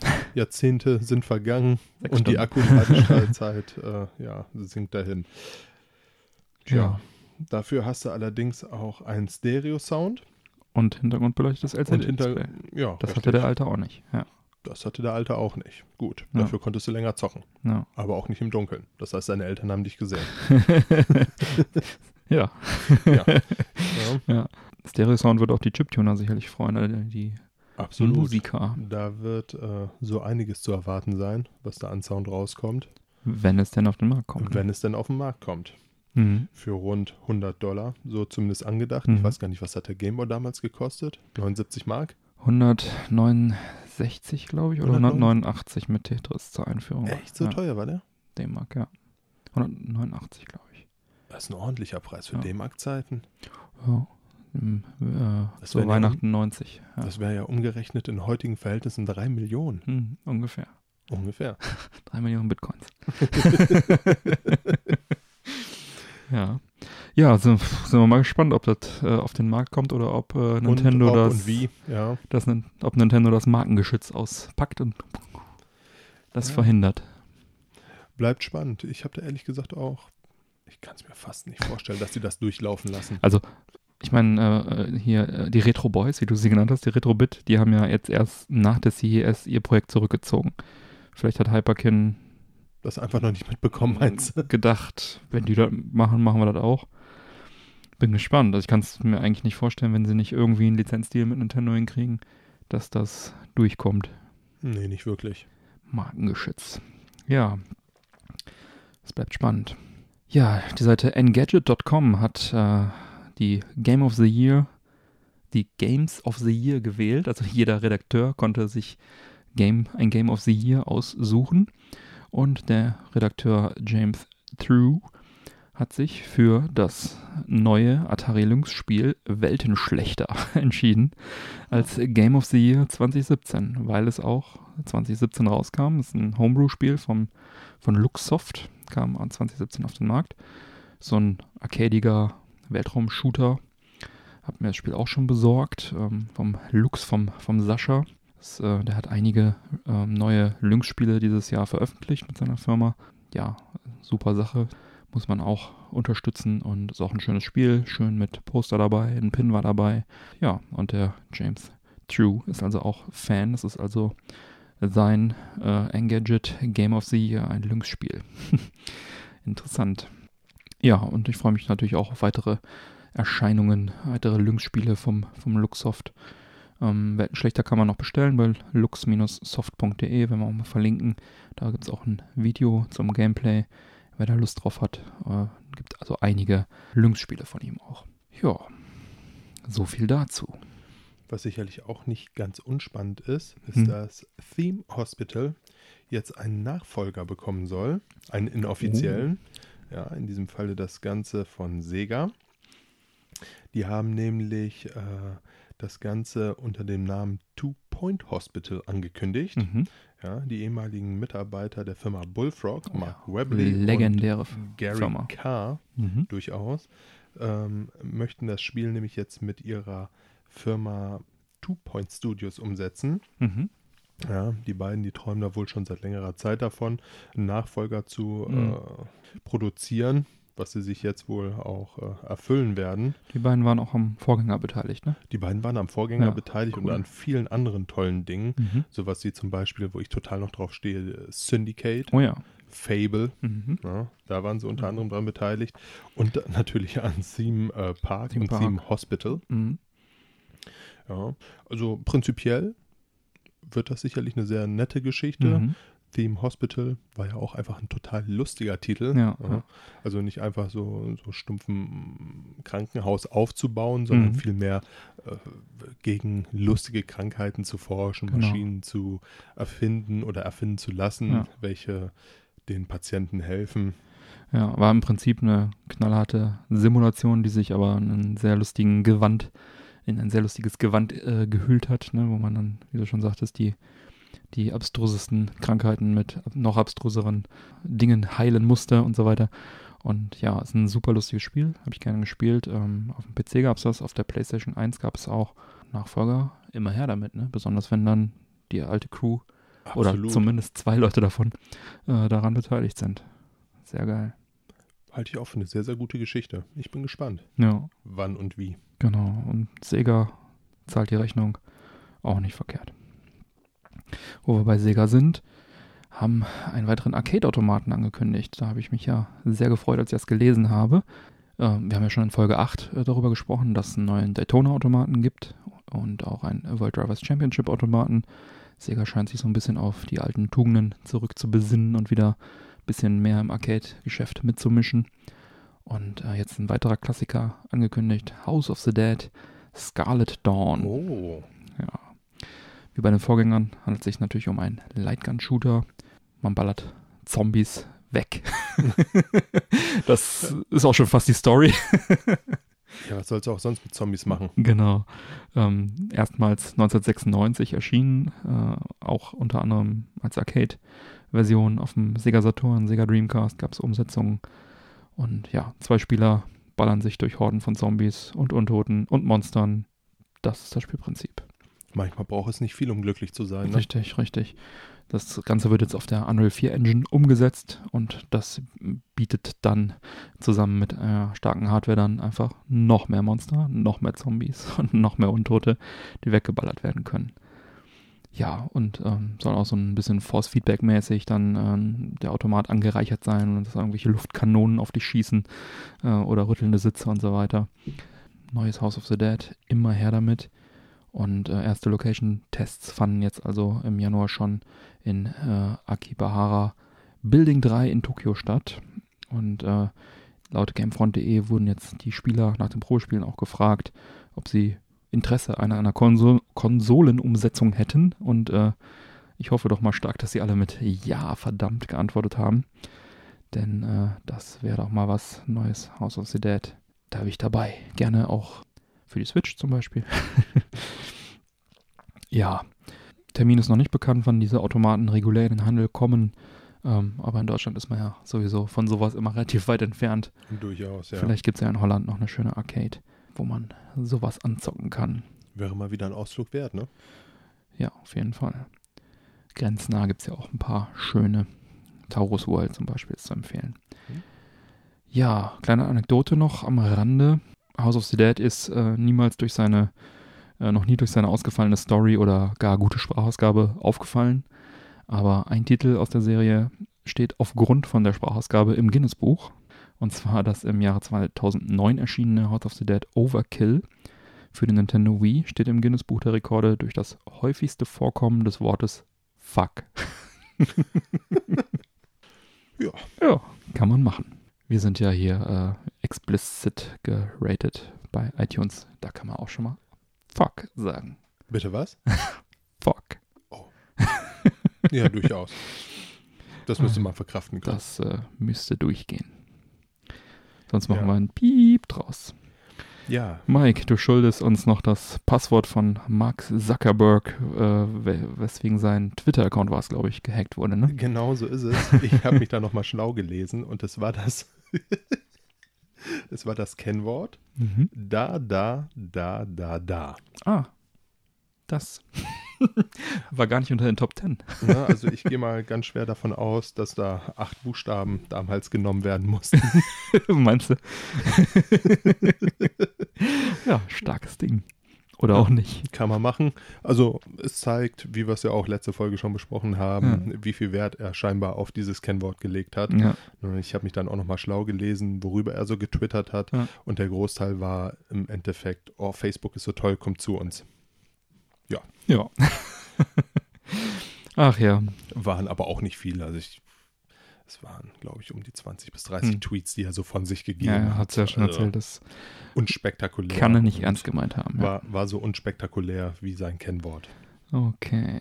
[SPEAKER 3] Jahrzehnte sind vergangen und die. Akkuladezeit äh, ja, sinkt dahin. Tja,
[SPEAKER 2] Ja.
[SPEAKER 3] Dafür hast du allerdings auch einen Stereo-Sound.
[SPEAKER 2] Und hintergrundbeleuchtetes
[SPEAKER 3] Und hinter,
[SPEAKER 2] LCD-Display.
[SPEAKER 3] ja,
[SPEAKER 2] Das
[SPEAKER 3] richtig.
[SPEAKER 2] hatte der alte auch nicht. Ja.
[SPEAKER 3] das hatte der Alte auch nicht. Gut,
[SPEAKER 2] Ja.
[SPEAKER 3] dafür konntest du länger zocken,
[SPEAKER 2] Ja.
[SPEAKER 3] aber auch nicht im Dunkeln. Das heißt, deine Eltern haben dich gesehen.
[SPEAKER 2] ja.
[SPEAKER 3] Ja, ja
[SPEAKER 2] ja. Stereo-Sound wird auch die Chiptuner sicherlich freuen, äh, die
[SPEAKER 3] absolut.
[SPEAKER 2] Musiker,
[SPEAKER 3] Da wird äh, so einiges zu erwarten sein, was da an Sound rauskommt,
[SPEAKER 2] wenn es denn auf den Markt kommt.
[SPEAKER 3] wenn es denn auf den Markt kommt.
[SPEAKER 2] Mhm.
[SPEAKER 3] für rund 100 Dollar, so zumindest angedacht.
[SPEAKER 2] Mhm.
[SPEAKER 3] Ich weiß gar nicht, was hat der Gameboy damals gekostet? 79 Mark?
[SPEAKER 2] 169, glaube ich, oder
[SPEAKER 3] 189?
[SPEAKER 2] 189 mit Tetris zur Einführung.
[SPEAKER 3] Echt so
[SPEAKER 2] ja,
[SPEAKER 3] teuer war der?
[SPEAKER 2] D-Mark, ja. 189, glaube ich.
[SPEAKER 3] Das ist ein ordentlicher Preis für
[SPEAKER 2] Ja.
[SPEAKER 3] D-Mark-Zeiten.
[SPEAKER 2] Ja. Im, äh,
[SPEAKER 3] Das
[SPEAKER 2] so
[SPEAKER 3] wären ja
[SPEAKER 2] Weihnachten 90. Ja.
[SPEAKER 3] Das wäre ja umgerechnet in heutigen Verhältnissen 3 Millionen
[SPEAKER 2] Hm, ungefähr.
[SPEAKER 3] ungefähr.
[SPEAKER 2] 3 Millionen Bitcoins. ja. Ja, also sind wir mal gespannt, ob das äh, auf den Markt kommt oder ob äh, Nintendo
[SPEAKER 3] ob
[SPEAKER 2] das,
[SPEAKER 3] ja.
[SPEAKER 2] das ob Nintendo das Markengeschütz auspackt und das
[SPEAKER 3] Ja.
[SPEAKER 2] verhindert.
[SPEAKER 3] Bleibt spannend. Ich habe da ehrlich gesagt auch, ich kann es mir fast nicht vorstellen, dass sie das durchlaufen lassen.
[SPEAKER 2] Ich meine, äh, hier äh, die Retro Boys, wie du sie genannt hast, die Retro Bit, die haben ja jetzt erst nach der CES ihr Projekt zurückgezogen. Vielleicht hat Hyperkin
[SPEAKER 3] Das einfach noch nicht mitbekommen, meinst du?
[SPEAKER 2] gedacht, wenn die das machen, machen wir das auch. Bin gespannt. Also ich kann es mir eigentlich nicht vorstellen, wenn sie nicht irgendwie einen Lizenzdeal mit Nintendo hinkriegen, dass das durchkommt.
[SPEAKER 3] Nee, nicht wirklich.
[SPEAKER 2] Markengeschütz. Ja, es bleibt spannend. Ja, die Seite engadget.com hat äh, die Game of the Year, die Games of the Year gewählt. Also jeder Redakteur konnte sich Game, ein Game of the Year aussuchen. Und der Redakteur James True hat sich für das neue Atari Lynx Spiel Weltenschlechter entschieden als Game of the Year 2017, weil es auch 2017 rauskam. Das ist ein Homebrew-Spiel vom, von Luxsoft, kam an 2017 auf den Markt. So ein arcadiger Weltraum-Shooter. Hab mir das Spiel auch schon besorgt, ähm, vom Lux, vom, vom Sascha. Das, äh, der hat einige ähm, neue Lynx-Spiele dieses Jahr veröffentlicht mit seiner Firma. Ja, super Sache. Muss man auch unterstützen und ist auch ein schönes Spiel. Schön mit Poster dabei, ein Pin war dabei. Ja, und der James True ist also auch Fan. Das ist also sein äh, Engadget Game of the Year, ein Lynx-Spiel. Interessant. Ja, und ich freue mich natürlich auch auf weitere Erscheinungen, weitere Lynx-Spiele vom, vom Luxsoft. Ähm, schlechter kann man noch bestellen bei lux-soft.de, wenn wir auch mal verlinken. Da gibt es auch ein Video zum Gameplay, wer da Lust drauf hat. Äh, gibt also einige Lynx-Spiele von ihm auch. Ja, so viel dazu.
[SPEAKER 3] Was sicherlich auch nicht ganz unspannend ist, ist,
[SPEAKER 2] Hm.
[SPEAKER 3] dass Theme Hospital jetzt einen Nachfolger bekommen soll, einen inoffiziellen. Ja, in diesem Falle das Ganze von Sega. Die haben nämlich äh, das Ganze unter dem Namen Two Point Hospital angekündigt.
[SPEAKER 2] Mhm.
[SPEAKER 3] Ja, die ehemaligen Mitarbeiter der Firma Bullfrog, Mark
[SPEAKER 2] Ja,
[SPEAKER 3] Webley
[SPEAKER 2] legendäre
[SPEAKER 3] und Gary
[SPEAKER 2] Firma.
[SPEAKER 3] Carr,
[SPEAKER 2] Mhm.
[SPEAKER 3] durchaus, ähm, möchten das Spiel nämlich jetzt mit ihrer Firma Two Point Studios umsetzen.
[SPEAKER 2] Mhm.
[SPEAKER 3] Ja, die beiden, die träumen da wohl schon seit längerer Zeit davon, einen Nachfolger zu
[SPEAKER 2] Mhm.
[SPEAKER 3] äh, produzieren, was sie sich jetzt wohl auch äh, erfüllen werden.
[SPEAKER 2] Die beiden waren auch am Vorgänger beteiligt, ne?
[SPEAKER 3] Die beiden waren am Vorgänger
[SPEAKER 2] Ja,
[SPEAKER 3] beteiligt und
[SPEAKER 2] cool.
[SPEAKER 3] an vielen anderen tollen Dingen.
[SPEAKER 2] Mhm.
[SPEAKER 3] Sowas wie zum Beispiel, wo ich total noch drauf stehe, Syndicate,
[SPEAKER 2] Oh ja.
[SPEAKER 3] Fable.
[SPEAKER 2] Mhm.
[SPEAKER 3] Ja, da waren sie unter anderem dran beteiligt. Und natürlich an Theme äh, Park
[SPEAKER 2] Theme
[SPEAKER 3] und
[SPEAKER 2] Park.
[SPEAKER 3] Theme Hospital.
[SPEAKER 2] Mhm.
[SPEAKER 3] Ja, also prinzipiell wird das sicherlich eine sehr nette Geschichte.
[SPEAKER 2] Mhm.
[SPEAKER 3] Theme Hospital war ja auch einfach ein total lustiger Titel.
[SPEAKER 2] Ja, ja.
[SPEAKER 3] Also nicht einfach so, so stumpfen Krankenhaus aufzubauen, sondern
[SPEAKER 2] Mhm.
[SPEAKER 3] vielmehr äh, gegen lustige Krankheiten zu forschen,
[SPEAKER 2] Genau.
[SPEAKER 3] Maschinen zu erfinden oder erfinden zu lassen,
[SPEAKER 2] Ja.
[SPEAKER 3] welche den Patienten helfen.
[SPEAKER 2] Ja, war im Prinzip eine knallharte Simulation, die sich aber in einen sehr lustigen Gewand, in ein sehr lustiges Gewand äh, gehüllt hat, ne, wo man dann, wie du schon sagtest, die, die abstrusesten Krankheiten mit noch abstruseren Dingen heilen musste und so weiter. Und ja, ist ein super lustiges Spiel, habe ich gerne gespielt. Ähm, auf dem PC gab es das, auf der PlayStation 1 gab es auch Nachfolger. Immer her damit, ne? Besonders wenn dann die alte Crew oder zumindest zwei Leute davon äh, daran beteiligt sind. Sehr geil.
[SPEAKER 3] Halte ich auch für eine sehr, sehr gute Geschichte. Ich bin gespannt,
[SPEAKER 2] Ja,
[SPEAKER 3] wann und wie.
[SPEAKER 2] genau. Und Sega zahlt die Rechnung auch nicht verkehrt. Wo wir bei Sega sind, haben einen weiteren Arcade-Automaten angekündigt. Da habe ich mich ja sehr gefreut, als ich das gelesen habe. Ähm, wir haben ja schon in Folge 8 äh, darüber gesprochen, dass es einen neuen Daytona-Automaten gibt und auch einen World Drivers Championship-Automaten. Sega scheint sich so ein bisschen auf die alten Tugenden zurückzubesinnen und wieder ein bisschen mehr im Arcade-Geschäft mitzumischen. Und äh, jetzt ein weiterer Klassiker angekündigt: House of the Dead, Scarlet Dawn.
[SPEAKER 3] Oh.
[SPEAKER 2] Ja. Wie bei den Vorgängern handelt es sich natürlich um einen Lightgun-Shooter. Man ballert Zombies weg. das ist auch schon fast die Story.
[SPEAKER 3] Ja, was sollst du auch sonst mit Zombies machen?
[SPEAKER 2] Genau. Ähm, erstmals 1996 erschienen, äh, auch unter anderem als Arcade-Version auf dem Sega Saturn, Sega Dreamcast gab es Umsetzungen. Und ja, zwei Spieler ballern sich durch Horden von Zombies und Untoten und Monstern. Das ist das Spielprinzip.
[SPEAKER 3] Manchmal braucht es nicht viel, um glücklich zu sein. Ne?
[SPEAKER 2] Richtig, richtig. Das Ganze wird jetzt auf der Unreal 4 Engine umgesetzt und das bietet dann zusammen mit einer starken Hardware dann einfach noch mehr Monster, noch mehr Zombies und noch mehr Untote, die weggeballert werden können. Ja, und ähm, soll auch so ein bisschen Force-Feedback-mäßig dann ähm, der Automat angereichert sein und dass irgendwelche Luftkanonen auf dich schießen äh, oder rüttelnde Sitze und so weiter. Neues House of the Dead, immer her damit. Und äh, erste Location-Tests fanden jetzt also im Januar schon in äh, Akibahara Building 3 in Tokio statt. Und äh, laut Gamefront.de wurden jetzt die Spieler nach dem Probespielen auch gefragt, ob sie Interesse an einer Konsol Konsolenumsetzung hätten. Und äh, ich hoffe doch mal stark, dass sie alle mit Ja verdammt geantwortet haben. Denn äh, das wäre doch mal was Neues. House of the Dead. Da bin ich dabei. Gerne auch für die Switch zum Beispiel. ja, Termin ist noch nicht bekannt, wann diese Automaten regulär in den Handel kommen. Ähm, aber in Deutschland ist man ja sowieso von sowas immer relativ weit entfernt.
[SPEAKER 3] Durchaus, ja.
[SPEAKER 2] Vielleicht gibt es ja in Holland noch eine schöne Arcade, wo man sowas anzocken kann.
[SPEAKER 3] Wäre mal wieder ein Ausflug wert, ne?
[SPEAKER 2] Ja, auf jeden Fall. Grenznah gibt es ja auch ein paar schöne. Taurus World zum Beispiel ist zu empfehlen.
[SPEAKER 3] Mhm.
[SPEAKER 2] Ja, kleine Anekdote noch am Rande. House of the Dead ist äh, niemals durch seine, äh, noch nie durch seine ausgefallene Story oder gar gute Sprachausgabe aufgefallen. Aber ein Titel aus der Serie steht aufgrund von der Sprachausgabe im Guinness-Buch. Und zwar das im Jahre 2009 erschienene House of the Dead Overkill für den Nintendo Wii steht im Guinness-Buch der Rekorde durch das häufigste Vorkommen des Wortes Fuck.
[SPEAKER 3] Ja.
[SPEAKER 2] Ja, kann man machen. Wir sind ja hier äh, explicit geratet bei iTunes. Da kann man auch schon mal Fuck sagen.
[SPEAKER 3] Bitte was?
[SPEAKER 2] Fuck.
[SPEAKER 3] Ja, durchaus. Das müsste man verkraften können.
[SPEAKER 2] Das äh, müsste durchgehen. Sonst machen
[SPEAKER 3] Ja.
[SPEAKER 2] wir einen Piep draus.
[SPEAKER 3] Ja,
[SPEAKER 2] Mike, du schuldest uns noch das Passwort von Mark Zuckerberg, äh, we- weswegen sein Twitter-Account war es, glaube ich, gehackt wurde, ne?
[SPEAKER 3] genau so ist es. Ich habe mich da nochmal schlau gelesen und es war das. es war das Kennwort.
[SPEAKER 2] Mhm.
[SPEAKER 3] Da, da, da, da, da.
[SPEAKER 2] Ah, das war gar nicht unter den Top Ten.
[SPEAKER 3] Ja, also ich gehe mal ganz schwer davon aus, dass da acht Buchstaben damals genommen werden mussten.
[SPEAKER 2] Meinst du? ja, starkes Ding. Oder auch nicht.
[SPEAKER 3] Kann man machen. Also es zeigt, wie wir es ja auch letzte Folge schon besprochen haben, wie viel Wert er scheinbar auf dieses Kennwort gelegt hat.
[SPEAKER 2] Ja,
[SPEAKER 3] Ich habe mich dann auch nochmal schlau gelesen, worüber er so getwittert hat.
[SPEAKER 2] Ja.
[SPEAKER 3] Und der Großteil war im Endeffekt, oh, Facebook ist so toll, kommt zu uns.
[SPEAKER 2] Ja. Ach ja,
[SPEAKER 3] Waren aber auch nicht viele. Also ich, es waren, glaube ich, um die 20 bis 30
[SPEAKER 2] Hm.
[SPEAKER 3] Tweets, die er so von sich gegeben
[SPEAKER 2] ja,
[SPEAKER 3] hat.
[SPEAKER 2] hat es ja schon
[SPEAKER 3] Also
[SPEAKER 2] erzählt. Das
[SPEAKER 3] Unspektakulär.
[SPEAKER 2] kann er nicht ernst gemeint haben. Ja.
[SPEAKER 3] War, war so unspektakulär wie sein Kennwort.
[SPEAKER 2] Okay.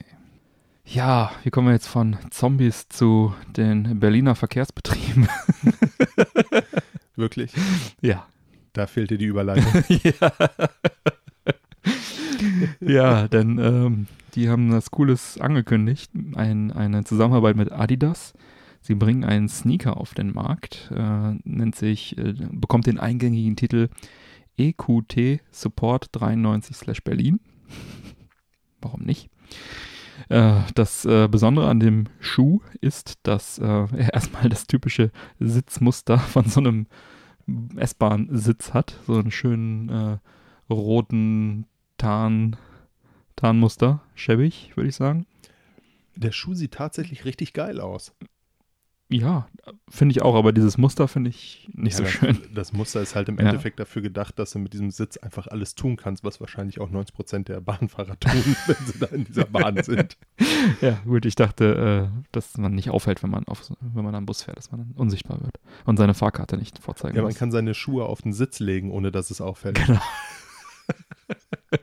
[SPEAKER 2] Ja, wie kommen wir jetzt von Zombies zu den Berliner Verkehrsbetrieben?
[SPEAKER 3] Wirklich?
[SPEAKER 2] ja.
[SPEAKER 3] Da fehlte die Überleitung.
[SPEAKER 2] ja. ja, denn ähm, die haben das Cooles angekündigt, ein, eine Zusammenarbeit mit Adidas. Sie bringen einen Sneaker auf den Markt, äh, nennt sich, äh, bekommt den eingängigen Titel EQT Support 93 Berlin. Warum nicht? Äh, das äh, Besondere an dem Schuh ist, dass äh, er erstmal das typische Sitzmuster von so einem S-Bahn-Sitz hat. So einen schönen roten Tarn, Tarnmuster. Schäbig, würde ich sagen.
[SPEAKER 3] Der Schuh sieht tatsächlich richtig geil aus.
[SPEAKER 2] Ja, finde ich auch, aber dieses Muster finde ich nicht so
[SPEAKER 3] Ja,
[SPEAKER 2] schön.
[SPEAKER 3] Das, Muster ist halt im
[SPEAKER 2] Ja.
[SPEAKER 3] Endeffekt dafür gedacht, dass du mit diesem Sitz einfach alles tun kannst, was wahrscheinlich auch 90% der Bahnfahrer tun, wenn sie da in dieser Bahn sind.
[SPEAKER 2] Ja, gut, ich dachte, äh, dass man nicht auffällt, wenn man auf, wenn man am Bus fährt, dass man dann unsichtbar wird und seine Fahrkarte nicht vorzeigen
[SPEAKER 3] Ja, man
[SPEAKER 2] muss.
[SPEAKER 3] kann seine Schuhe auf den Sitz legen, ohne dass es auffällt.
[SPEAKER 2] Genau.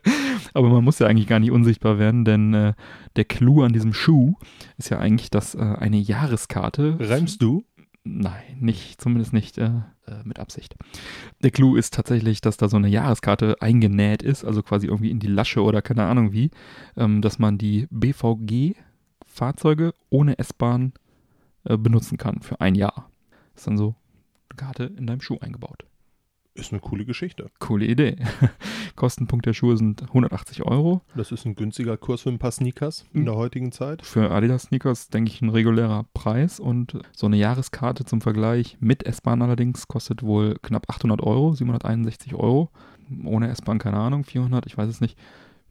[SPEAKER 2] Aber man muss ja eigentlich gar nicht unsichtbar werden, denn äh, der Clou an diesem Schuh ist ja eigentlich, dass äh, eine Jahreskarte.
[SPEAKER 3] Reimst du?
[SPEAKER 2] Nein, nicht, zumindest nicht äh, äh, mit Absicht. Der Clou ist tatsächlich, dass da so eine Jahreskarte eingenäht ist, also quasi irgendwie in die Lasche oder keine Ahnung wie, ähm, dass man die BVG-Fahrzeuge ohne S-Bahn äh, benutzen kann für ein Jahr. Ist dann so eine Karte in deinem Schuh eingebaut.
[SPEAKER 3] Ist eine coole Geschichte.
[SPEAKER 2] Coole Idee. Kostenpunkt der Schuhe sind 180 Euro.
[SPEAKER 3] Das ist ein günstiger Kurs für ein paar Sneakers in
[SPEAKER 2] Mhm.
[SPEAKER 3] der heutigen Zeit.
[SPEAKER 2] Für Adidas Sneakers, denke ich, ein regulärer Preis. Und so eine Jahreskarte zum Vergleich mit S-Bahn allerdings kostet wohl knapp 800 Euro, 761 Euro. Ohne S-Bahn, keine Ahnung, 400, ich weiß es nicht.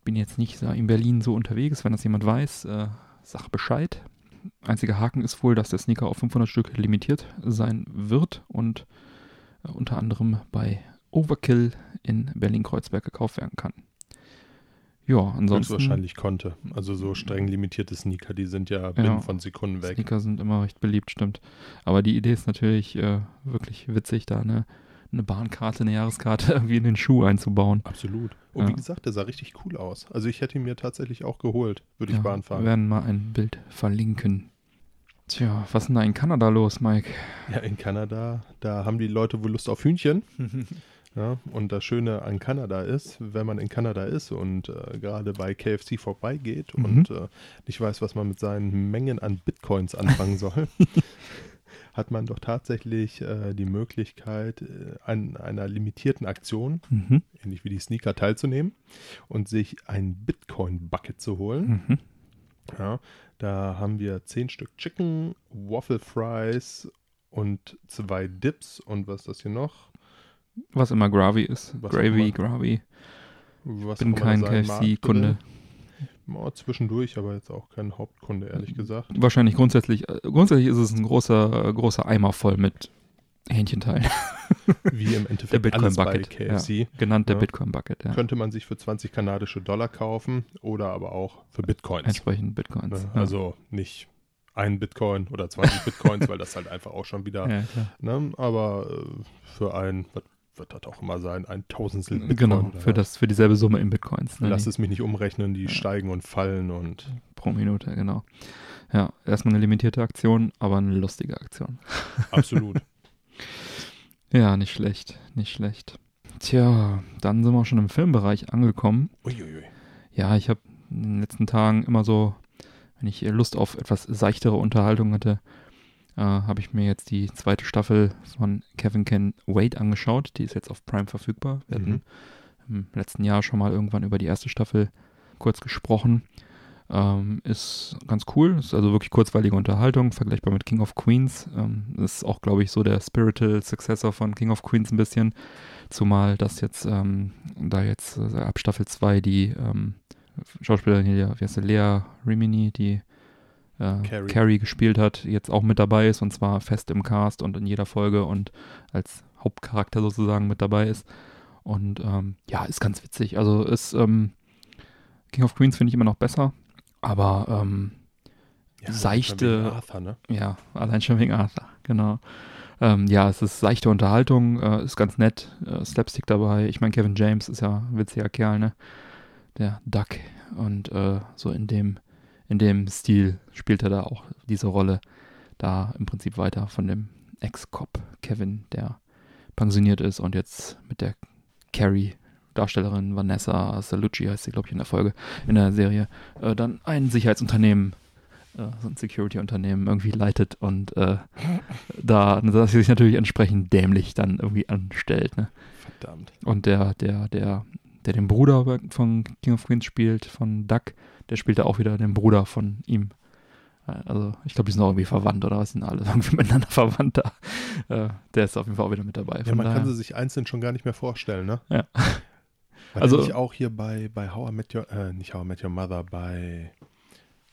[SPEAKER 2] Bin jetzt nicht in Berlin so unterwegs. Wenn das jemand weiß, äh, sag Bescheid. Einziger Haken ist wohl, dass der Sneaker auf 500 Stück limitiert sein wird und unter anderem bei Overkill in Berlin-Kreuzberg gekauft werden kann. Ja, ansonsten.
[SPEAKER 3] Höchstwahrscheinlich konnte. Also so streng limitierte Sneaker, die sind ja binnen
[SPEAKER 2] Ja.
[SPEAKER 3] von Sekunden weg.
[SPEAKER 2] Sneaker sind immer recht beliebt, stimmt. Aber die Idee ist natürlich äh, wirklich witzig, da eine, eine Bahnkarte, eine Jahreskarte irgendwie in den Schuh einzubauen.
[SPEAKER 3] Absolut. Und
[SPEAKER 2] Ja.
[SPEAKER 3] wie gesagt, der sah richtig cool aus. Also ich hätte ihn mir tatsächlich auch geholt, würde ich
[SPEAKER 2] Ja,
[SPEAKER 3] Bahn fahren.
[SPEAKER 2] Wir werden mal ein Bild verlinken. Tja, was ist denn da in Kanada los, Mike?
[SPEAKER 3] Ja, in Kanada, da haben die Leute wohl Lust auf Hühnchen. Ja, und das Schöne an Kanada ist, wenn man in Kanada ist und äh, gerade bei KFC vorbeigeht
[SPEAKER 2] Mhm.
[SPEAKER 3] und äh, nicht weiß, was man mit seinen Mengen an Bitcoins anfangen soll, hat man doch tatsächlich äh, die Möglichkeit, äh, an einer limitierten Aktion,
[SPEAKER 2] Mhm.
[SPEAKER 3] ähnlich wie die Sneaker, teilzunehmen und sich ein Bitcoin-Bucket zu holen.
[SPEAKER 2] Mhm.
[SPEAKER 3] Ja, da haben wir 10 Stück Chicken, Waffle Fries und zwei Dips und was ist das hier noch?
[SPEAKER 2] Was immer Gravy ist.
[SPEAKER 3] Was
[SPEAKER 2] Gravy. Gravy.
[SPEAKER 3] Was
[SPEAKER 2] Bin kein KFC-Kunde.
[SPEAKER 3] Oh, zwischendurch, aber jetzt auch kein Hauptkunde, ehrlich gesagt.
[SPEAKER 2] Wahrscheinlich grundsätzlich, äh, grundsätzlich ist es ein großer, äh, großer Eimer voll mit Hähnchenteilen.
[SPEAKER 3] Wie im
[SPEAKER 2] Der
[SPEAKER 3] Endeffekt alles bei
[SPEAKER 2] Bitcoin-Bucket. Ja,
[SPEAKER 3] KFC.
[SPEAKER 2] genannt der
[SPEAKER 3] Ja.
[SPEAKER 2] Bitcoin-Bucket, ja.
[SPEAKER 3] Könnte man sich für 20 kanadische Dollar kaufen oder aber auch für Bitcoins.
[SPEAKER 2] Entsprechend Bitcoins.
[SPEAKER 3] Ne?
[SPEAKER 2] ja.
[SPEAKER 3] Also nicht ein Bitcoin oder 20 Bitcoins, weil das halt einfach auch schon wieder,
[SPEAKER 2] ja,
[SPEAKER 3] ne? aber äh, für ein, was wird das auch immer sein, ein Tausendstel Bitcoin.
[SPEAKER 2] Genau, für, das, für dieselbe Summe in Bitcoins. Ne,
[SPEAKER 3] Lass es mich nicht umrechnen, die
[SPEAKER 2] Ja.
[SPEAKER 3] steigen und fallen und
[SPEAKER 2] Pro Minute, genau. Ja, erstmal eine limitierte Aktion, aber eine lustige Aktion.
[SPEAKER 3] absolut.
[SPEAKER 2] Ja, nicht schlecht, nicht schlecht. Tja, dann sind wir schon im Filmbereich angekommen.
[SPEAKER 3] Uiuiui.
[SPEAKER 2] Ja, ich habe in den letzten Tagen immer so, wenn ich Lust auf etwas seichtere Unterhaltung hatte, äh, habe ich mir jetzt die zweite Staffel von Kevin Can Wait angeschaut. Die ist jetzt auf Prime verfügbar. Wir
[SPEAKER 3] Mhm.
[SPEAKER 2] hatten im letzten Jahr schon mal irgendwann über die erste Staffel kurz gesprochen. Ähm, ist ganz cool, ist also wirklich kurzweilige Unterhaltung, vergleichbar mit King of Queens. Ähm, ist auch, glaube ich, so der Spiritual Successor von King of Queens ein bisschen. Zumal das jetzt, ähm, da jetzt äh, ab Staffel 2 die ähm, Schauspielerin hier, wie heißt sie, Lea Rimini, die äh,
[SPEAKER 3] Carrie.
[SPEAKER 2] Carrie. gespielt hat, jetzt auch mit dabei ist und zwar fest im Cast und in jeder Folge und als Hauptcharakter sozusagen mit dabei ist. Und ähm, ja, ist ganz witzig. Also ist ähm, King of Queens finde ich immer noch besser, aber ähm, Seichte-
[SPEAKER 3] wegen Arthur, ne?
[SPEAKER 2] ja, allein schon wegen Arthur, genau. Ähm, ja, es ist seichte Unterhaltung, äh, ist ganz nett, äh, Slapstick dabei. Ich meine, Kevin James ist ja ein witziger Kerl, ne? Der Duck. Und äh, so in dem, in dem Stil spielt er da auch diese Rolle da im Prinzip weiter von dem Ex-Cop Kevin, der pensioniert ist und jetzt mit der Carrie, Darstellerin Vanessa Salucci heißt sie, glaube ich, in der Folge, in der Serie, äh, dann ein Sicherheitsunternehmen äh, so ein Security-Unternehmen irgendwie leitet und äh, da dass sie sich natürlich entsprechend dämlich dann irgendwie anstellt. Ne?
[SPEAKER 3] Verdammt.
[SPEAKER 2] Und der, der, der, der den Bruder von King of Queens spielt, von Duck, der spielt da auch wieder den Bruder von ihm. Äh, Also ich glaube, die sind auch irgendwie verwandt oder was sind alle irgendwie miteinander verwandt da. Äh, der ist auf jeden Fall auch wieder mit dabei.
[SPEAKER 3] Ja, man
[SPEAKER 2] daher,
[SPEAKER 3] kann sie sich einzeln schon gar nicht mehr vorstellen, ne?
[SPEAKER 2] Ja.
[SPEAKER 3] War
[SPEAKER 2] Also-
[SPEAKER 3] nicht auch hier bei, bei How I Met Your, äh, nicht How I Met Your Mother, bei,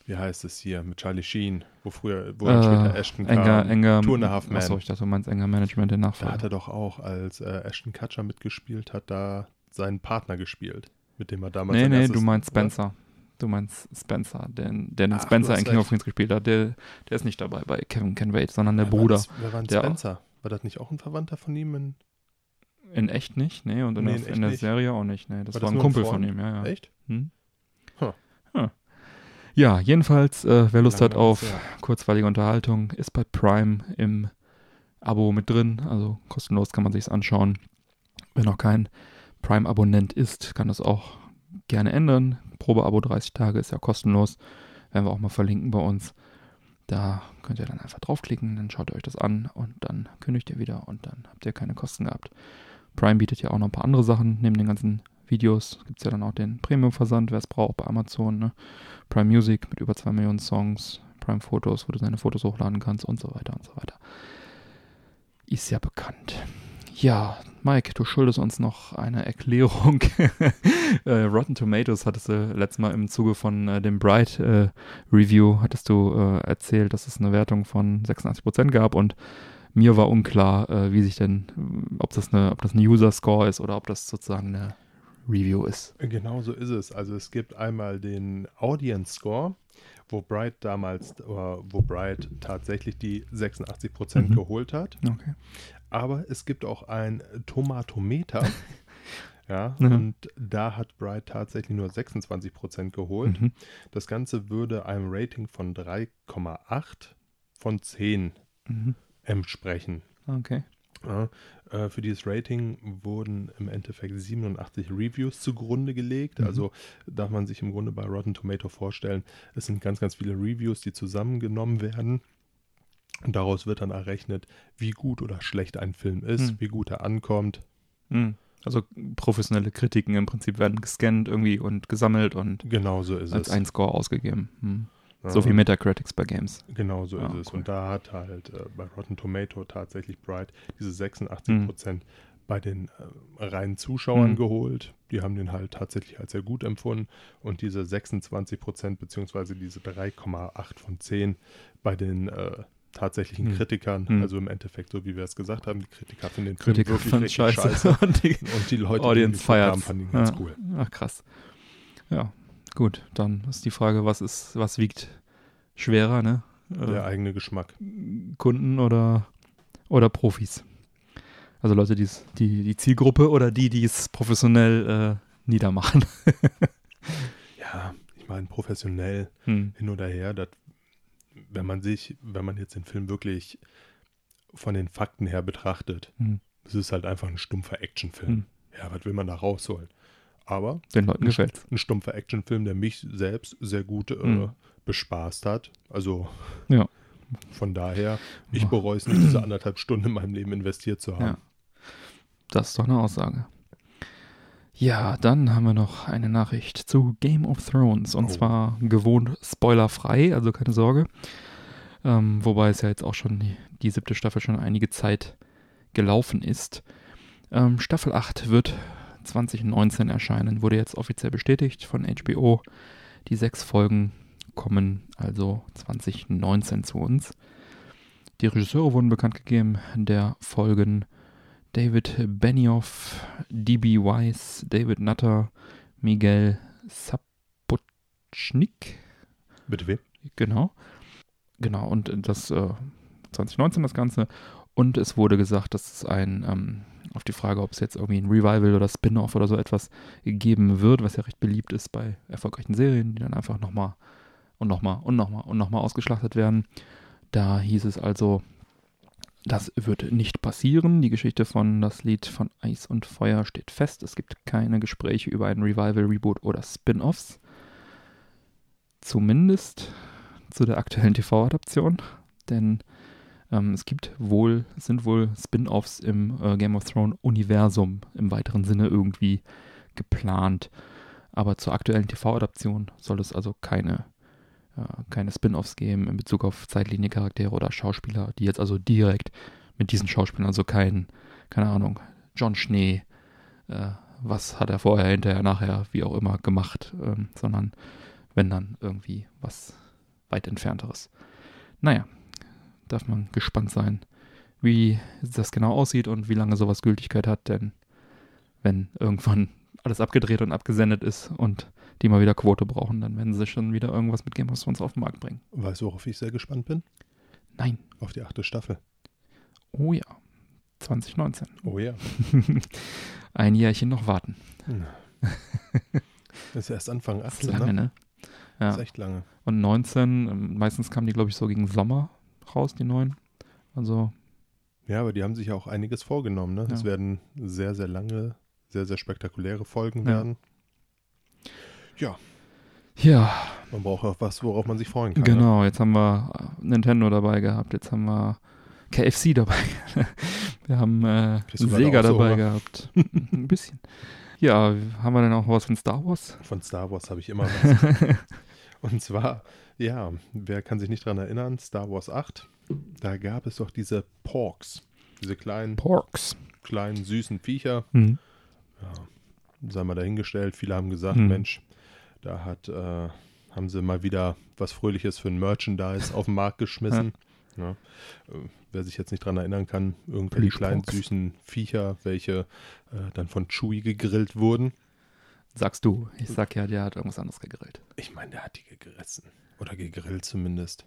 [SPEAKER 3] wie heißt es hier, mit Charlie Sheen, wo früher, wo dann später Ashton kam.
[SPEAKER 2] enger, enger,
[SPEAKER 3] Two and a Half Men.
[SPEAKER 2] Achso, ich dachte, du meinst enger Management,
[SPEAKER 3] Da
[SPEAKER 2] Nachfolger.
[SPEAKER 3] hat er doch auch, als äh, Ashton Kutcher mitgespielt hat, da seinen Partner gespielt, mit dem er damals
[SPEAKER 2] Nee, nee, du meinst? Spencer. Du meinst Spencer, den, der den
[SPEAKER 3] Ach,
[SPEAKER 2] Spencer in King of
[SPEAKER 3] recht.
[SPEAKER 2] Queens gespielt hat. Der, der ist nicht dabei bei Kevin Can Wait, sondern der
[SPEAKER 3] Wer
[SPEAKER 2] Bruder.
[SPEAKER 3] Wer war denn
[SPEAKER 2] Der-
[SPEAKER 3] Spencer? War das nicht auch ein Verwandter von ihm? In,
[SPEAKER 2] In echt nicht, nee, und in,
[SPEAKER 3] Nee,
[SPEAKER 2] der,
[SPEAKER 3] in
[SPEAKER 2] der. Serie auch nicht, nee. Das
[SPEAKER 3] War
[SPEAKER 2] war,
[SPEAKER 3] das
[SPEAKER 2] ein
[SPEAKER 3] nur ein
[SPEAKER 2] Kumpel von ihm, ja, ja.
[SPEAKER 3] Echt?
[SPEAKER 2] Hm?
[SPEAKER 3] Huh.
[SPEAKER 2] Ja. ja, jedenfalls, äh, wer Lust
[SPEAKER 3] Lange
[SPEAKER 2] hat auf
[SPEAKER 3] her.
[SPEAKER 2] kurzweilige Unterhaltung, ist bei Prime im Abo mit drin, also kostenlos kann man sich's anschauen. Wer noch kein Prime-Abonnent ist, kann das auch gerne ändern. Probeabo 30 Tage ist ja kostenlos. Werden wir auch mal verlinken bei uns. Da könnt ihr dann einfach draufklicken, dann schaut ihr euch das an und dann kündigt ihr wieder und dann habt ihr keine Kosten gehabt. Prime bietet ja auch noch ein paar andere Sachen. Neben den ganzen Videos gibt es ja dann auch den Premium-Versand, wer es braucht, bei Amazon. Ne? Prime Music mit über 2 Millionen Songs. Prime Fotos, wo du deine Fotos hochladen kannst und so weiter und so weiter. Ist ja bekannt. Ja, Mike, du schuldest uns noch eine Erklärung. äh, Rotten Tomatoes hattest du letztes Mal im Zuge von äh, dem Bright äh, Review hattest du äh, erzählt, dass es eine Wertung von 86% gab und mir war unklar, äh, wie sich denn, äh, ob das eine, ob das ein User Score ist oder ob das sozusagen eine Review ist.
[SPEAKER 3] Genau so ist es. Also es gibt einmal den Audience Score, wo Bright damals, oder wo Bright tatsächlich die 86 Prozent
[SPEAKER 2] Mhm.
[SPEAKER 3] geholt hat.
[SPEAKER 2] Okay.
[SPEAKER 3] Aber es gibt auch ein Tomatometer. ja,
[SPEAKER 2] Mhm.
[SPEAKER 3] und da hat Bright tatsächlich nur 26 Prozent geholt.
[SPEAKER 2] Mhm.
[SPEAKER 3] Das Ganze würde einem Rating von 3,8 von 10
[SPEAKER 2] Mhm.
[SPEAKER 3] Entsprechen.
[SPEAKER 2] Okay.
[SPEAKER 3] Ja, äh, für dieses Rating wurden im Endeffekt 87 Reviews zugrunde gelegt.
[SPEAKER 2] Mhm.
[SPEAKER 3] Also darf man sich im Grunde bei Rotten Tomato vorstellen, es sind ganz, ganz viele Reviews, die zusammengenommen werden. Und daraus wird dann errechnet, wie gut oder schlecht ein Film ist,
[SPEAKER 2] Mhm.
[SPEAKER 3] wie gut er ankommt.
[SPEAKER 2] Mhm. Also professionelle Kritiken im Prinzip werden gescannt irgendwie und gesammelt und
[SPEAKER 3] Genau so ist
[SPEAKER 2] als
[SPEAKER 3] es.
[SPEAKER 2] ein Score ausgegeben. Mhm.
[SPEAKER 3] Ja,
[SPEAKER 2] So wie Metacritics bei Games.
[SPEAKER 3] Genau so
[SPEAKER 2] Ah,
[SPEAKER 3] ist es.
[SPEAKER 2] cool.
[SPEAKER 3] Und da hat halt äh, bei Rotten Tomato tatsächlich Bright diese 86 Prozent bei den äh, reinen Zuschauern
[SPEAKER 2] Mhm.
[SPEAKER 3] geholt. Die haben den halt tatsächlich als sehr gut empfunden. Und diese 26 Prozent beziehungsweise diese 3,8 von 10 bei den äh, tatsächlichen
[SPEAKER 2] Mhm.
[SPEAKER 3] Kritikern.
[SPEAKER 2] Mhm.
[SPEAKER 3] Also im Endeffekt, so wie wir es gesagt haben, die Kritiker finden den Film
[SPEAKER 2] Kritiker
[SPEAKER 3] wirklich richtig
[SPEAKER 2] scheiße.
[SPEAKER 3] scheiße.
[SPEAKER 2] und die
[SPEAKER 3] Und die Leute,
[SPEAKER 2] Audience
[SPEAKER 3] die ihn haben, fanden ihn ganz
[SPEAKER 2] ja.
[SPEAKER 3] cool.
[SPEAKER 2] Ach krass. Ja, gut. Dann ist die Frage, was ist, was wiegt schwerer, ne? Äh,
[SPEAKER 3] Der eigene Geschmack.
[SPEAKER 2] Kunden oder, oder Profis? Also Leute, die's, die, die Zielgruppe oder die, die es professionell äh, niedermachen.
[SPEAKER 3] Ja, ich meine, professionell
[SPEAKER 2] Hm.
[SPEAKER 3] hin oder her, dat, wenn man sich, wenn man jetzt den Film wirklich von den Fakten her betrachtet,
[SPEAKER 2] Hm.
[SPEAKER 3] es ist halt einfach ein stumpfer Actionfilm.
[SPEAKER 2] Hm.
[SPEAKER 3] Ja, was will man da rausholen? Aber
[SPEAKER 2] Den Leuten
[SPEAKER 3] ein,
[SPEAKER 2] gefällt's.
[SPEAKER 3] ein stumpfer Actionfilm, der mich selbst sehr gut äh,
[SPEAKER 2] Mhm.
[SPEAKER 3] bespaßt hat. Also
[SPEAKER 2] Ja.
[SPEAKER 3] von daher, ich bereue es nicht, diese anderthalb Stunden in meinem Leben investiert zu haben.
[SPEAKER 2] Ja. Das ist doch eine Aussage. Ja, dann haben wir noch eine Nachricht zu Game of Thrones. Und
[SPEAKER 3] Oh.
[SPEAKER 2] zwar gewohnt spoilerfrei, also keine Sorge. Ähm, wobei es ja jetzt auch schon die, die siebte Staffel schon einige Zeit gelaufen ist. Ähm, Staffel 8 wird 2019 erscheinen, wurde jetzt offiziell bestätigt von HBO. Die sechs Folgen kommen also 2019 zu uns. Die Regisseure wurden bekannt gegeben der Folgen David Benioff, D.B. Weiss, David Nutter, Miguel Sapochnik,
[SPEAKER 3] Bitte wem?
[SPEAKER 2] genau. Genau, und das äh, 2019 das Ganze. Und es wurde gesagt, dass es ein, ähm, auf die Frage, ob es jetzt irgendwie ein Revival oder Spin-off oder so etwas geben wird, was ja recht beliebt ist bei erfolgreichen Serien, die dann einfach nochmal und nochmal und nochmal und nochmal ausgeschlachtet werden. Da hieß es also, das wird nicht passieren. Die Geschichte von das Lied von Eis und Feuer steht fest. Es gibt keine Gespräche über ein Revival, Reboot oder Spin-offs. Zumindest zu der aktuellen TV-Adaption. Denn ähm, es gibt wohl, es sind wohl Spin-offs im äh, Game of Thrones Universum im weiteren Sinne irgendwie geplant. Aber zur aktuellen TV-Adaption soll es also keine, äh, keine Spin-offs geben in Bezug auf Zeitlinie-Charaktere oder Schauspieler, die jetzt also direkt mit diesen Schauspielern, also kein, keine Ahnung, John Schnee, äh, was hat er vorher, hinterher, nachher, wie auch immer gemacht, ähm, sondern wenn dann irgendwie was weit entfernteres. Naja, darf man gespannt sein, wie das genau aussieht und wie lange sowas Gültigkeit hat, denn wenn irgendwann alles abgedreht und abgesendet ist und die mal wieder Quote brauchen, dann werden sie schon wieder irgendwas mit Game of Thrones auf den Markt bringen.
[SPEAKER 3] Weißt du, worauf ich sehr gespannt bin?
[SPEAKER 2] Nein.
[SPEAKER 3] Auf die achte Staffel.
[SPEAKER 2] Oh ja. 2019.
[SPEAKER 3] Oh ja.
[SPEAKER 2] Ein Jährchen noch warten.
[SPEAKER 3] Das ist erst Anfang
[SPEAKER 2] Das ist
[SPEAKER 3] 18,
[SPEAKER 2] lange,
[SPEAKER 3] ne?
[SPEAKER 2] ne?
[SPEAKER 3] Das
[SPEAKER 2] Ja.
[SPEAKER 3] ist echt lange.
[SPEAKER 2] Und 19, ähm, meistens kamen die, glaube ich, so gegen Sommer raus, die neuen. Also,
[SPEAKER 3] Ja, aber die haben sich ja auch einiges vorgenommen, ne? Es
[SPEAKER 2] Ja.
[SPEAKER 3] werden sehr, sehr lange, sehr, sehr spektakuläre Folgen
[SPEAKER 2] Ja.
[SPEAKER 3] werden. Ja,
[SPEAKER 2] ja,
[SPEAKER 3] man braucht auch was, worauf man sich freuen kann. Ne?
[SPEAKER 2] genau. Jetzt haben wir äh, Nintendo dabei gehabt, jetzt haben wir KFC dabei. wir haben äh, Sega
[SPEAKER 3] so
[SPEAKER 2] dabei
[SPEAKER 3] Hunger?
[SPEAKER 2] gehabt. Ein bisschen. Ja, haben wir denn auch was von Star Wars?
[SPEAKER 3] Von Star Wars habe ich immer was. Und zwar, ja, wer kann sich nicht dran erinnern, Star Wars 8, da gab es doch diese Porks, diese kleinen,
[SPEAKER 2] Porks.
[SPEAKER 3] kleinen, süßen Viecher.
[SPEAKER 2] Hm.
[SPEAKER 3] Ja, sei mal dahingestellt, viele haben gesagt,
[SPEAKER 2] Hm.
[SPEAKER 3] Mensch, da hat, äh, haben sie mal wieder was Fröhliches für ein Merchandise auf den Markt geschmissen. Ja. Äh, wer sich jetzt nicht dran erinnern kann, irgendwelche kleinen süßen Viecher, welche äh, dann von Chewie gegrillt wurden.
[SPEAKER 2] Sagst du. Ich sag ja, der hat irgendwas anderes gegrillt.
[SPEAKER 3] Ich meine, der hat die gegessen. Oder gegrillt zumindest.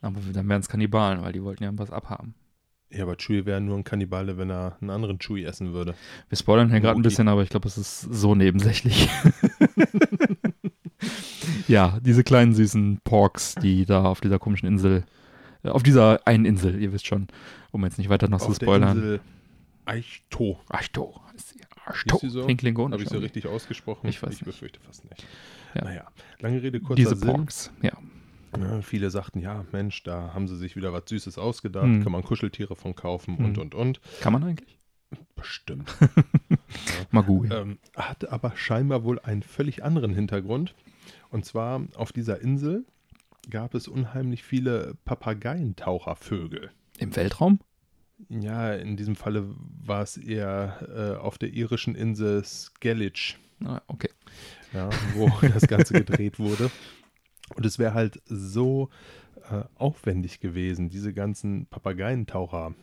[SPEAKER 2] Aber dann wären es Kannibalen, weil die wollten ja was abhaben.
[SPEAKER 3] Ja, aber Chewie wäre nur ein Kannibale, wenn er einen anderen Chewie essen würde.
[SPEAKER 2] Wir spoilern hier gerade ein bisschen, aber ich glaube, es ist so nebensächlich. ja, diese kleinen süßen Porks, die da auf dieser komischen Insel, äh, auf dieser einen Insel, ihr wisst schon, um jetzt nicht weiter noch zu
[SPEAKER 3] Auf der
[SPEAKER 2] spoilern.
[SPEAKER 3] Insel Eichto.
[SPEAKER 2] Ist sie. Arschto.
[SPEAKER 3] Hieß sie so?
[SPEAKER 2] Klingt klingonisch.
[SPEAKER 3] Habe ich sie
[SPEAKER 2] irgendwie.
[SPEAKER 3] richtig ausgesprochen?
[SPEAKER 2] Ich weiß
[SPEAKER 3] ich
[SPEAKER 2] nicht.
[SPEAKER 3] befürchte fast nicht.
[SPEAKER 2] Ja.
[SPEAKER 3] Naja, lange Rede, kurzer
[SPEAKER 2] Diese
[SPEAKER 3] Sinn.
[SPEAKER 2] Porks, ja.
[SPEAKER 3] Ja, viele sagten, ja, Mensch, da haben sie sich wieder was Süßes ausgedacht,
[SPEAKER 2] Hm.
[SPEAKER 3] kann man Kuscheltiere von kaufen
[SPEAKER 2] Hm.
[SPEAKER 3] und, und, und.
[SPEAKER 2] Kann man eigentlich?
[SPEAKER 3] Bestimmt.
[SPEAKER 2] Mal googeln.
[SPEAKER 3] ähm, hat aber scheinbar wohl einen völlig anderen Hintergrund. Und zwar auf dieser Insel gab es unheimlich viele Papageientauchervögel.
[SPEAKER 2] Im Weltraum?
[SPEAKER 3] Ja, in diesem Falle war es eher äh, auf der irischen Insel Skellige,
[SPEAKER 2] Ah, okay.
[SPEAKER 3] ja, wo das Ganze gedreht wurde. Und es wäre halt so äh, aufwendig gewesen, diese ganzen Papageientaucher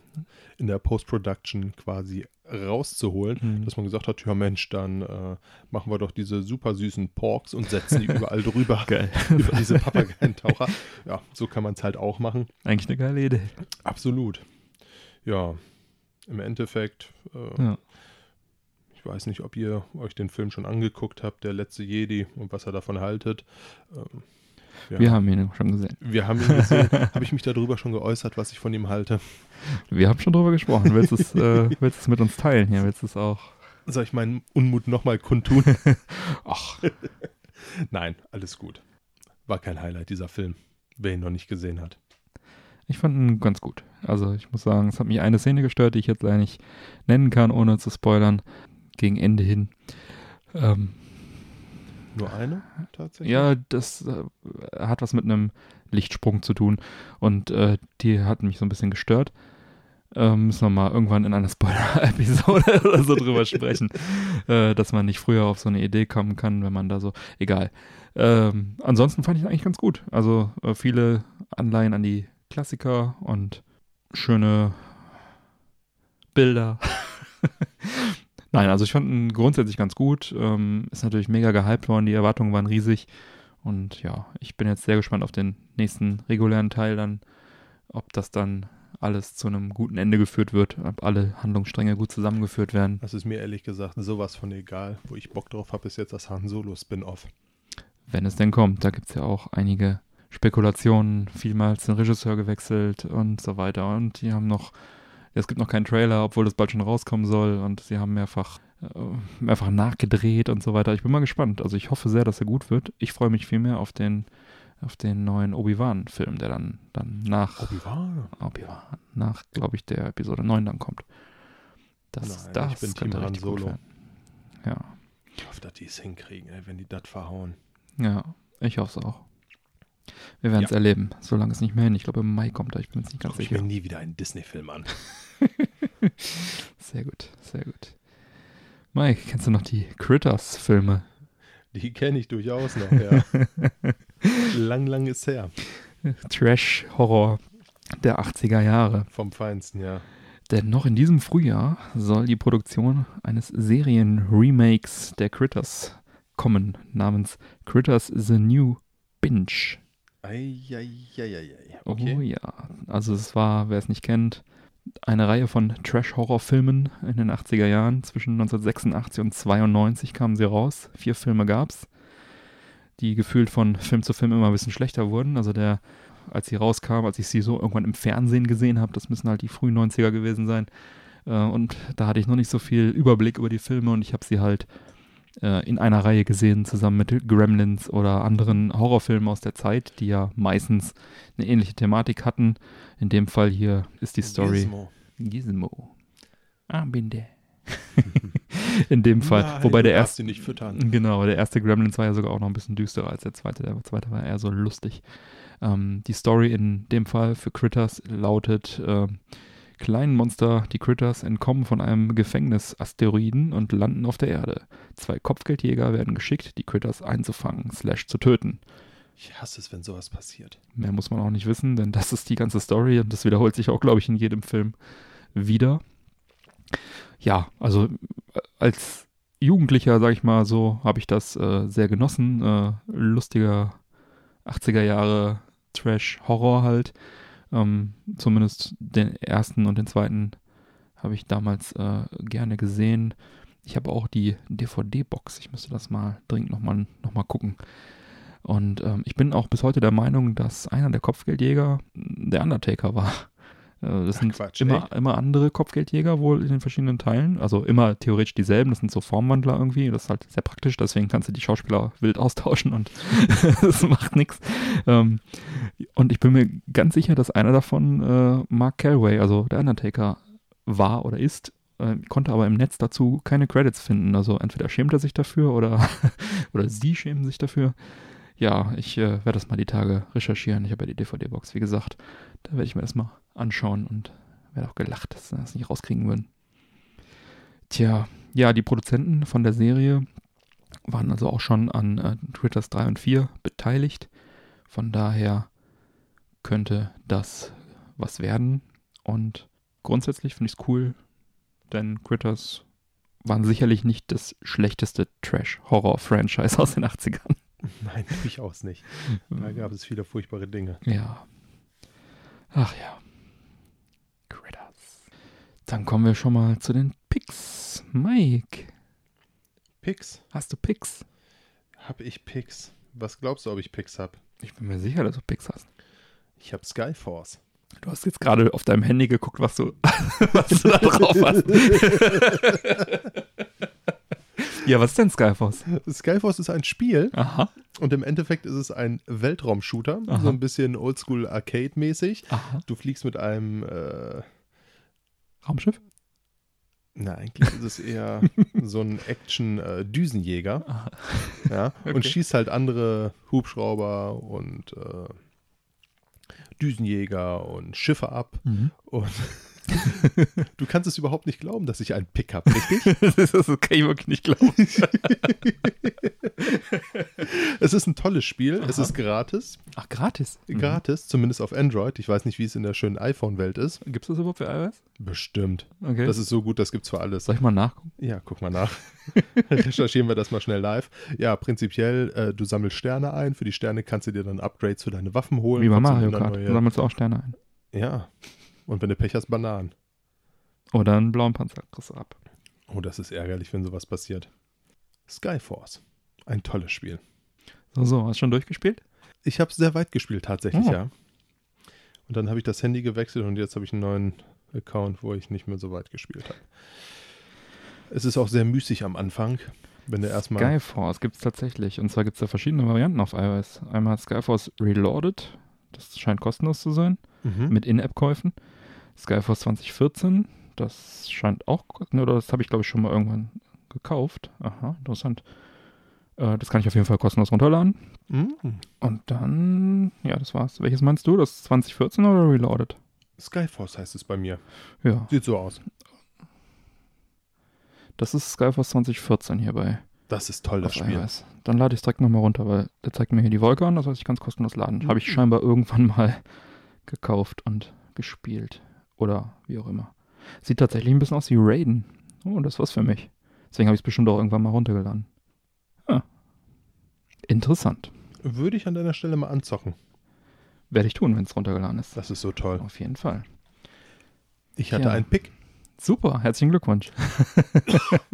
[SPEAKER 3] in der Post-Production quasi rauszuholen,
[SPEAKER 2] Mhm.
[SPEAKER 3] dass man gesagt hat, ja Mensch, dann äh, machen wir doch diese super süßen Porks und setzen die überall drüber,
[SPEAKER 2] Geil.
[SPEAKER 3] über diese Papageientaucher. Ja, so kann man es halt auch machen.
[SPEAKER 2] Eigentlich eine geile Idee.
[SPEAKER 3] Absolut. Ja, im Endeffekt, äh,
[SPEAKER 2] Ja.
[SPEAKER 3] ich weiß nicht, ob ihr euch den Film schon angeguckt habt, der letzte Jedi und was er davon haltet. Ja.
[SPEAKER 2] Wir haben ihn schon gesehen.
[SPEAKER 3] Wir haben ihn gesehen. Habe ich mich darüber schon geäußert, was ich von ihm halte?
[SPEAKER 2] Wir haben schon drüber gesprochen. Willst du es, äh, willst du es mit uns teilen hier? Willst du es auch?
[SPEAKER 3] Soll ich meinen Unmut nochmal kundtun?
[SPEAKER 2] Ach,
[SPEAKER 3] Nein, alles gut. War kein Highlight dieser Film, wer ihn noch nicht gesehen hat.
[SPEAKER 2] ich fand ihn ganz gut. Also ich muss sagen, es hat mich eine Szene gestört, die ich jetzt leider nicht nennen kann, ohne zu spoilern. Gegen Ende hin. Ähm,
[SPEAKER 3] Nur eine tatsächlich?
[SPEAKER 2] ja, das äh, hat was mit einem Lichtsprung zu tun. Und äh, die hat mich so ein bisschen gestört. Ähm, müssen wir mal irgendwann in einer Spoiler-Episode oder so drüber sprechen, äh, dass man nicht früher auf so eine Idee kommen kann, wenn man da so, egal. Ähm, ansonsten fand ich eigentlich ganz gut. Also äh, viele Anleihen an die Klassiker und schöne Bilder. Nein, also ich fand ihn grundsätzlich ganz gut. Ähm, ist natürlich mega gehypt worden, die Erwartungen waren riesig. Und ja, ich bin jetzt sehr gespannt auf den nächsten regulären Teil dann, ob das dann alles zu einem guten Ende geführt wird, ob alle Handlungsstränge gut zusammengeführt werden.
[SPEAKER 3] Das ist mir ehrlich gesagt sowas von egal. Wo ich Bock drauf habe, ist jetzt das Han Solo Spin-Off.
[SPEAKER 2] Wenn es denn kommt, da gibt es ja auch einige Spekulationen, vielmals den Regisseur gewechselt und so weiter. Und die haben noch, es gibt noch keinen Trailer, obwohl das bald schon rauskommen soll. Und sie haben mehrfach, äh, mehrfach nachgedreht und so weiter. Ich bin mal gespannt. Also ich hoffe sehr, dass er gut wird. Ich freue mich viel mehr auf den, auf den neuen Obi-Wan-Film, der dann, dann nach
[SPEAKER 3] Obi-Wan.
[SPEAKER 2] Obi-Wan, nach, glaube ich, der Episode 9 dann kommt. Das,
[SPEAKER 3] Nein,
[SPEAKER 2] das
[SPEAKER 3] ich bin
[SPEAKER 2] könnte
[SPEAKER 3] Team Han
[SPEAKER 2] richtig gut
[SPEAKER 3] Solo.
[SPEAKER 2] werden. Ja,
[SPEAKER 3] Ich hoffe, dass die es hinkriegen, ey, wenn die das verhauen.
[SPEAKER 2] ja, ich hoffe es auch. Wir werden es
[SPEAKER 3] Ja.
[SPEAKER 2] erleben, solange es nicht mehr hin. Ich glaube, im Mai kommt er, ich bin jetzt nicht ganz
[SPEAKER 3] Guck ich
[SPEAKER 2] sicher.
[SPEAKER 3] mir nie wieder einen Disney-Film an.
[SPEAKER 2] Sehr gut, sehr gut. Mike, kennst du noch die Critters-Filme?
[SPEAKER 3] Die kenne ich durchaus noch, ja. lang, lang ist her.
[SPEAKER 2] Trash-Horror der 80er Jahre.
[SPEAKER 3] Vom Feinsten, ja.
[SPEAKER 2] Denn noch in diesem Frühjahr soll die Produktion eines Serien-Remakes der Critters kommen, namens Critters The New Binge.
[SPEAKER 3] Eieieiei.
[SPEAKER 2] Oh
[SPEAKER 3] Okay.
[SPEAKER 2] ja, also es war, wer es nicht kennt, eine Reihe von Trash-Horror-Filmen in den 80er Jahren. Zwischen 1986 und 92 kamen sie raus. Vier Filme gab's, die gefühlt von Film zu Film immer ein bisschen schlechter wurden. Also der, als sie rauskam, als ich sie so irgendwann im Fernsehen gesehen habe, das müssen halt die frühen 90er gewesen sein. Äh, Und da hatte ich noch nicht so viel Überblick über die Filme und ich habe sie halt äh, in einer Reihe gesehen, zusammen mit Gremlins oder anderen Horrorfilmen aus der Zeit, die ja meistens eine ähnliche Thematik hatten. In dem Fall hier ist die Story
[SPEAKER 3] Gizmo.
[SPEAKER 2] Gizmo. Ah, bin der. In dem Fall,
[SPEAKER 3] Nein,
[SPEAKER 2] wobei der erste,
[SPEAKER 3] nicht füttern.
[SPEAKER 2] genau, der erste Gremlins war ja sogar auch noch ein bisschen düsterer als der zweite. Der zweite war eher so lustig. Ähm, die Story in dem Fall für Critters lautet: ähm, Kleinen Monster, die Critters, entkommen von einem Gefängnisasteroiden und landen auf der Erde. Zwei Kopfgeldjäger werden geschickt, die Critters einzufangen, slash zu töten.
[SPEAKER 3] Ich hasse es, wenn sowas passiert.
[SPEAKER 2] Mehr muss man auch nicht wissen, denn das ist die ganze Story und das wiederholt sich auch, glaube ich, in jedem Film wieder. Ja, also äh, als Jugendlicher, sag ich mal so, habe ich das äh, sehr genossen. Äh, lustiger 80er Jahre Trash-Horror halt. Ähm, zumindest den ersten und den zweiten habe ich damals äh, gerne gesehen. Ich habe auch die DVD-Box. Ich müsste das mal dringend nochmal noch mal gucken. Und ähm, ich bin auch bis heute der Meinung, dass einer der Kopfgeldjäger der Undertaker war. Äh, das sind
[SPEAKER 3] Quatsch,
[SPEAKER 2] immer, immer andere Kopfgeldjäger wohl in den verschiedenen Teilen. Also immer theoretisch dieselben. Das sind so Formwandler irgendwie. Das ist halt sehr praktisch. Deswegen kannst du die Schauspieler wild austauschen und das macht nichts. Ähm, und ich bin mir ganz sicher, dass einer davon äh, Mark Calway, also der Undertaker, war oder ist. Äh, konnte aber im Netz dazu keine Credits finden. Also entweder schämt er sich dafür oder, oder sie schämen sich dafür. Ja, ich äh, werde das mal die Tage recherchieren. Ich habe ja die DVD-Box, wie gesagt. Da werde ich mir das mal anschauen und werde auch gelacht, dass sie das nicht rauskriegen würden. Tja, ja, die Produzenten von der Serie waren also auch schon an äh, Critters 3 und 4 beteiligt. Von daher könnte das was werden. Und grundsätzlich finde ich es cool, denn Critters waren sicherlich nicht das schlechteste Trash-Horror-Franchise aus den 80ern.
[SPEAKER 3] Nein, durchaus nicht. Da gab es viele furchtbare Dinge.
[SPEAKER 2] Ja. Ach ja. Critters. Dann kommen wir schon mal zu den Picks. Mike,
[SPEAKER 3] Pix?
[SPEAKER 2] hast du Picks?
[SPEAKER 3] Hab ich Pix? Was glaubst du, ob ich Pix hab?
[SPEAKER 2] Ich bin mir sicher, dass du Picks hast.
[SPEAKER 3] Ich hab Skyforce.
[SPEAKER 2] Du hast jetzt gerade auf deinem Handy geguckt, was du, was du da drauf hast. Ja, was ist denn Skyforce?
[SPEAKER 3] Skyforce ist ein Spiel
[SPEAKER 2] Aha.
[SPEAKER 3] und im Endeffekt ist es ein Weltraumshooter,
[SPEAKER 2] Aha.
[SPEAKER 3] so ein bisschen Oldschool Arcade-mäßig. Du fliegst mit einem, äh,
[SPEAKER 2] Raumschiff?
[SPEAKER 3] na eigentlich ist es eher so ein Action-Düsenjäger.
[SPEAKER 2] Aha.
[SPEAKER 3] ja,
[SPEAKER 2] Okay.
[SPEAKER 3] und schießt halt andere Hubschrauber und äh, Düsenjäger und Schiffe ab.
[SPEAKER 2] Mhm.
[SPEAKER 3] Und du kannst es überhaupt nicht glauben, dass ich einen Pick habe, richtig?
[SPEAKER 2] das, das kann ich wirklich nicht glauben.
[SPEAKER 3] es ist ein tolles Spiel, es
[SPEAKER 2] Aha.
[SPEAKER 3] ist gratis.
[SPEAKER 2] Ach, gratis. Mhm.
[SPEAKER 3] Gratis, zumindest auf Android. Ich weiß nicht, wie es in der schönen iPhone-Welt ist.
[SPEAKER 2] Gibt es das überhaupt für iOS?
[SPEAKER 3] Bestimmt.
[SPEAKER 2] Okay.
[SPEAKER 3] Das ist so gut, das gibt's für alles.
[SPEAKER 2] Soll ich mal nachgucken?
[SPEAKER 3] Ja, guck mal nach. Recherchieren wir das mal schnell live. Ja, prinzipiell, äh, du sammelst Sterne ein. Für die Sterne kannst du dir dann Upgrades für deine Waffen holen.
[SPEAKER 2] Wie bei Mario Kart.
[SPEAKER 3] neue-
[SPEAKER 2] sammelst du auch Sterne ein.
[SPEAKER 3] Ja. Und wenn du Pech hast, Bananen.
[SPEAKER 2] Oder einen blauen Panzer kriegst du ab.
[SPEAKER 3] Oh, das ist ärgerlich, wenn sowas passiert. Skyforce. Ein tolles Spiel.
[SPEAKER 2] So, so, hast du schon durchgespielt?
[SPEAKER 3] Ich habe es sehr weit gespielt, tatsächlich,
[SPEAKER 2] Oh.
[SPEAKER 3] ja. Und dann habe ich das Handy gewechselt und jetzt habe ich einen neuen Account, wo ich nicht mehr so weit gespielt habe. Es ist auch sehr müßig am Anfang, wenn du erstmal.
[SPEAKER 2] Skyforce gibt es tatsächlich. Und zwar gibt es da verschiedene Varianten auf iOS. Einmal Skyforce Reloaded. Das scheint kostenlos zu sein.
[SPEAKER 3] Mhm.
[SPEAKER 2] Mit In-App-Käufen. Skyforce 2014. Das scheint auch. ne, Oder das habe ich, glaube ich, schon mal irgendwann gekauft. Aha, interessant. Äh, das kann ich auf jeden Fall kostenlos runterladen.
[SPEAKER 3] Mhm.
[SPEAKER 2] Und dann, ja, das war's. Welches meinst du? Das 2014 oder Reloaded?
[SPEAKER 3] Skyforce heißt es bei mir.
[SPEAKER 2] Ja,
[SPEAKER 3] Sieht so aus.
[SPEAKER 2] das ist Skyforce 2014 hierbei.
[SPEAKER 3] Das ist toll, das
[SPEAKER 2] auf
[SPEAKER 3] Spiel.
[SPEAKER 2] iOS. Dann lade ich es direkt nochmal runter, weil der zeigt mir hier die Wolke an, das heißt, ich kann es kostenlos laden. Habe ich
[SPEAKER 3] Mhm.
[SPEAKER 2] scheinbar irgendwann mal gekauft und gespielt. Oder wie auch immer. Sieht tatsächlich ein bisschen aus wie Raiden. Oh, das war's für mich. Deswegen habe ich es bestimmt auch irgendwann mal runtergeladen. Ah. Interessant.
[SPEAKER 3] Würde ich an deiner Stelle mal anzocken.
[SPEAKER 2] Werde ich tun, wenn es runtergeladen ist.
[SPEAKER 3] Das ist so toll.
[SPEAKER 2] Auf jeden Fall.
[SPEAKER 3] Ich hatte
[SPEAKER 2] Ja.
[SPEAKER 3] einen Pick.
[SPEAKER 2] Super, herzlichen Glückwunsch.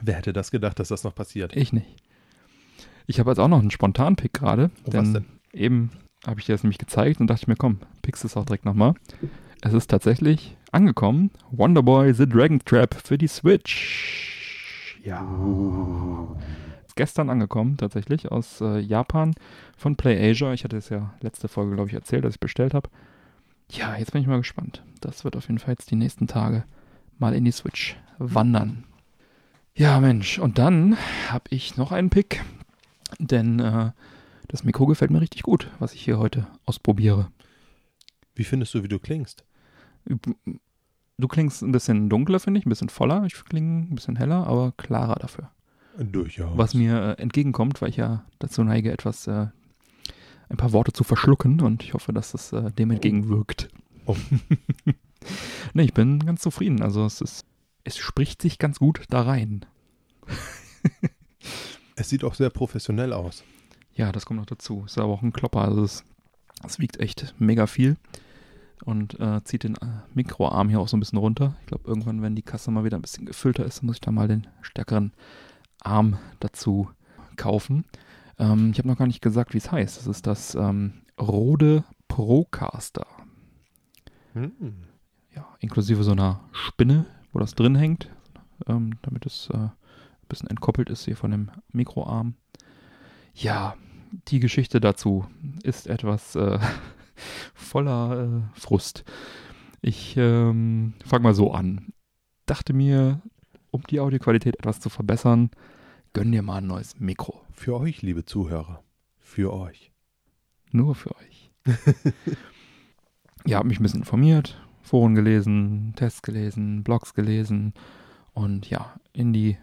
[SPEAKER 3] Wer hätte das gedacht, dass das noch passiert?
[SPEAKER 2] Ich nicht. Ich habe jetzt auch noch einen Spontan-Pick gerade.
[SPEAKER 3] Oh, was denn?
[SPEAKER 2] Eben habe ich dir das nämlich gezeigt und dachte mir, komm, pickst es auch direkt nochmal. Es ist tatsächlich angekommen. Wonderboy The Dragon Trap für die Switch. Ja. Ist gestern angekommen, tatsächlich, aus äh, Japan von PlayAsia. Ich hatte es ja letzte Folge, glaube ich, erzählt, dass ich bestellt habe. Ja, jetzt bin ich mal gespannt. Das wird auf jeden Fall jetzt die nächsten Tage mal in die Switch wandern. Ja, Mensch, und dann habe ich noch einen Pick, denn äh, das Mikro gefällt mir richtig gut, was ich hier heute ausprobiere.
[SPEAKER 3] Wie findest du, wie du klingst?
[SPEAKER 2] Du klingst ein bisschen dunkler, finde ich, ein bisschen voller. Ich klinge ein bisschen heller, aber klarer dafür.
[SPEAKER 3] Durchaus.
[SPEAKER 2] Was mir äh, entgegenkommt, weil ich ja dazu neige, etwas, äh, ein paar Worte zu verschlucken und ich hoffe, dass das äh, dem entgegenwirkt.
[SPEAKER 3] Oh.
[SPEAKER 2] nee, ich bin ganz zufrieden. Also es ist, es spricht sich ganz gut da rein.
[SPEAKER 3] Es sieht auch sehr professionell aus.
[SPEAKER 2] Ja, das kommt noch dazu. Ist aber auch ein Klopper. Also es, es wiegt echt mega viel und äh, zieht den äh, Mikroarm hier auch so ein bisschen runter. Ich glaube, irgendwann, wenn die Kasse mal wieder ein bisschen gefüllter ist, muss ich da mal den stärkeren Arm dazu kaufen. Ähm, ich habe noch gar nicht gesagt, wie es heißt. Das ist das ähm, Rode Procaster.
[SPEAKER 3] Hm.
[SPEAKER 2] Ja, inklusive so einer Spinne, wo das drin hängt, ähm, damit es äh, ein bisschen entkoppelt ist hier von dem Mikroarm. Ja, die Geschichte dazu ist etwas äh, voller äh, Frust. Ich ähm, fange mal so an. Dachte mir, um die Audioqualität etwas zu verbessern, gönn dir mal ein neues Mikro.
[SPEAKER 3] Für euch, liebe Zuhörer. Für euch.
[SPEAKER 2] Nur für euch. ja, habe mich ein bisschen informiert, Foren gelesen, Tests gelesen, Blogs gelesen und ja, in die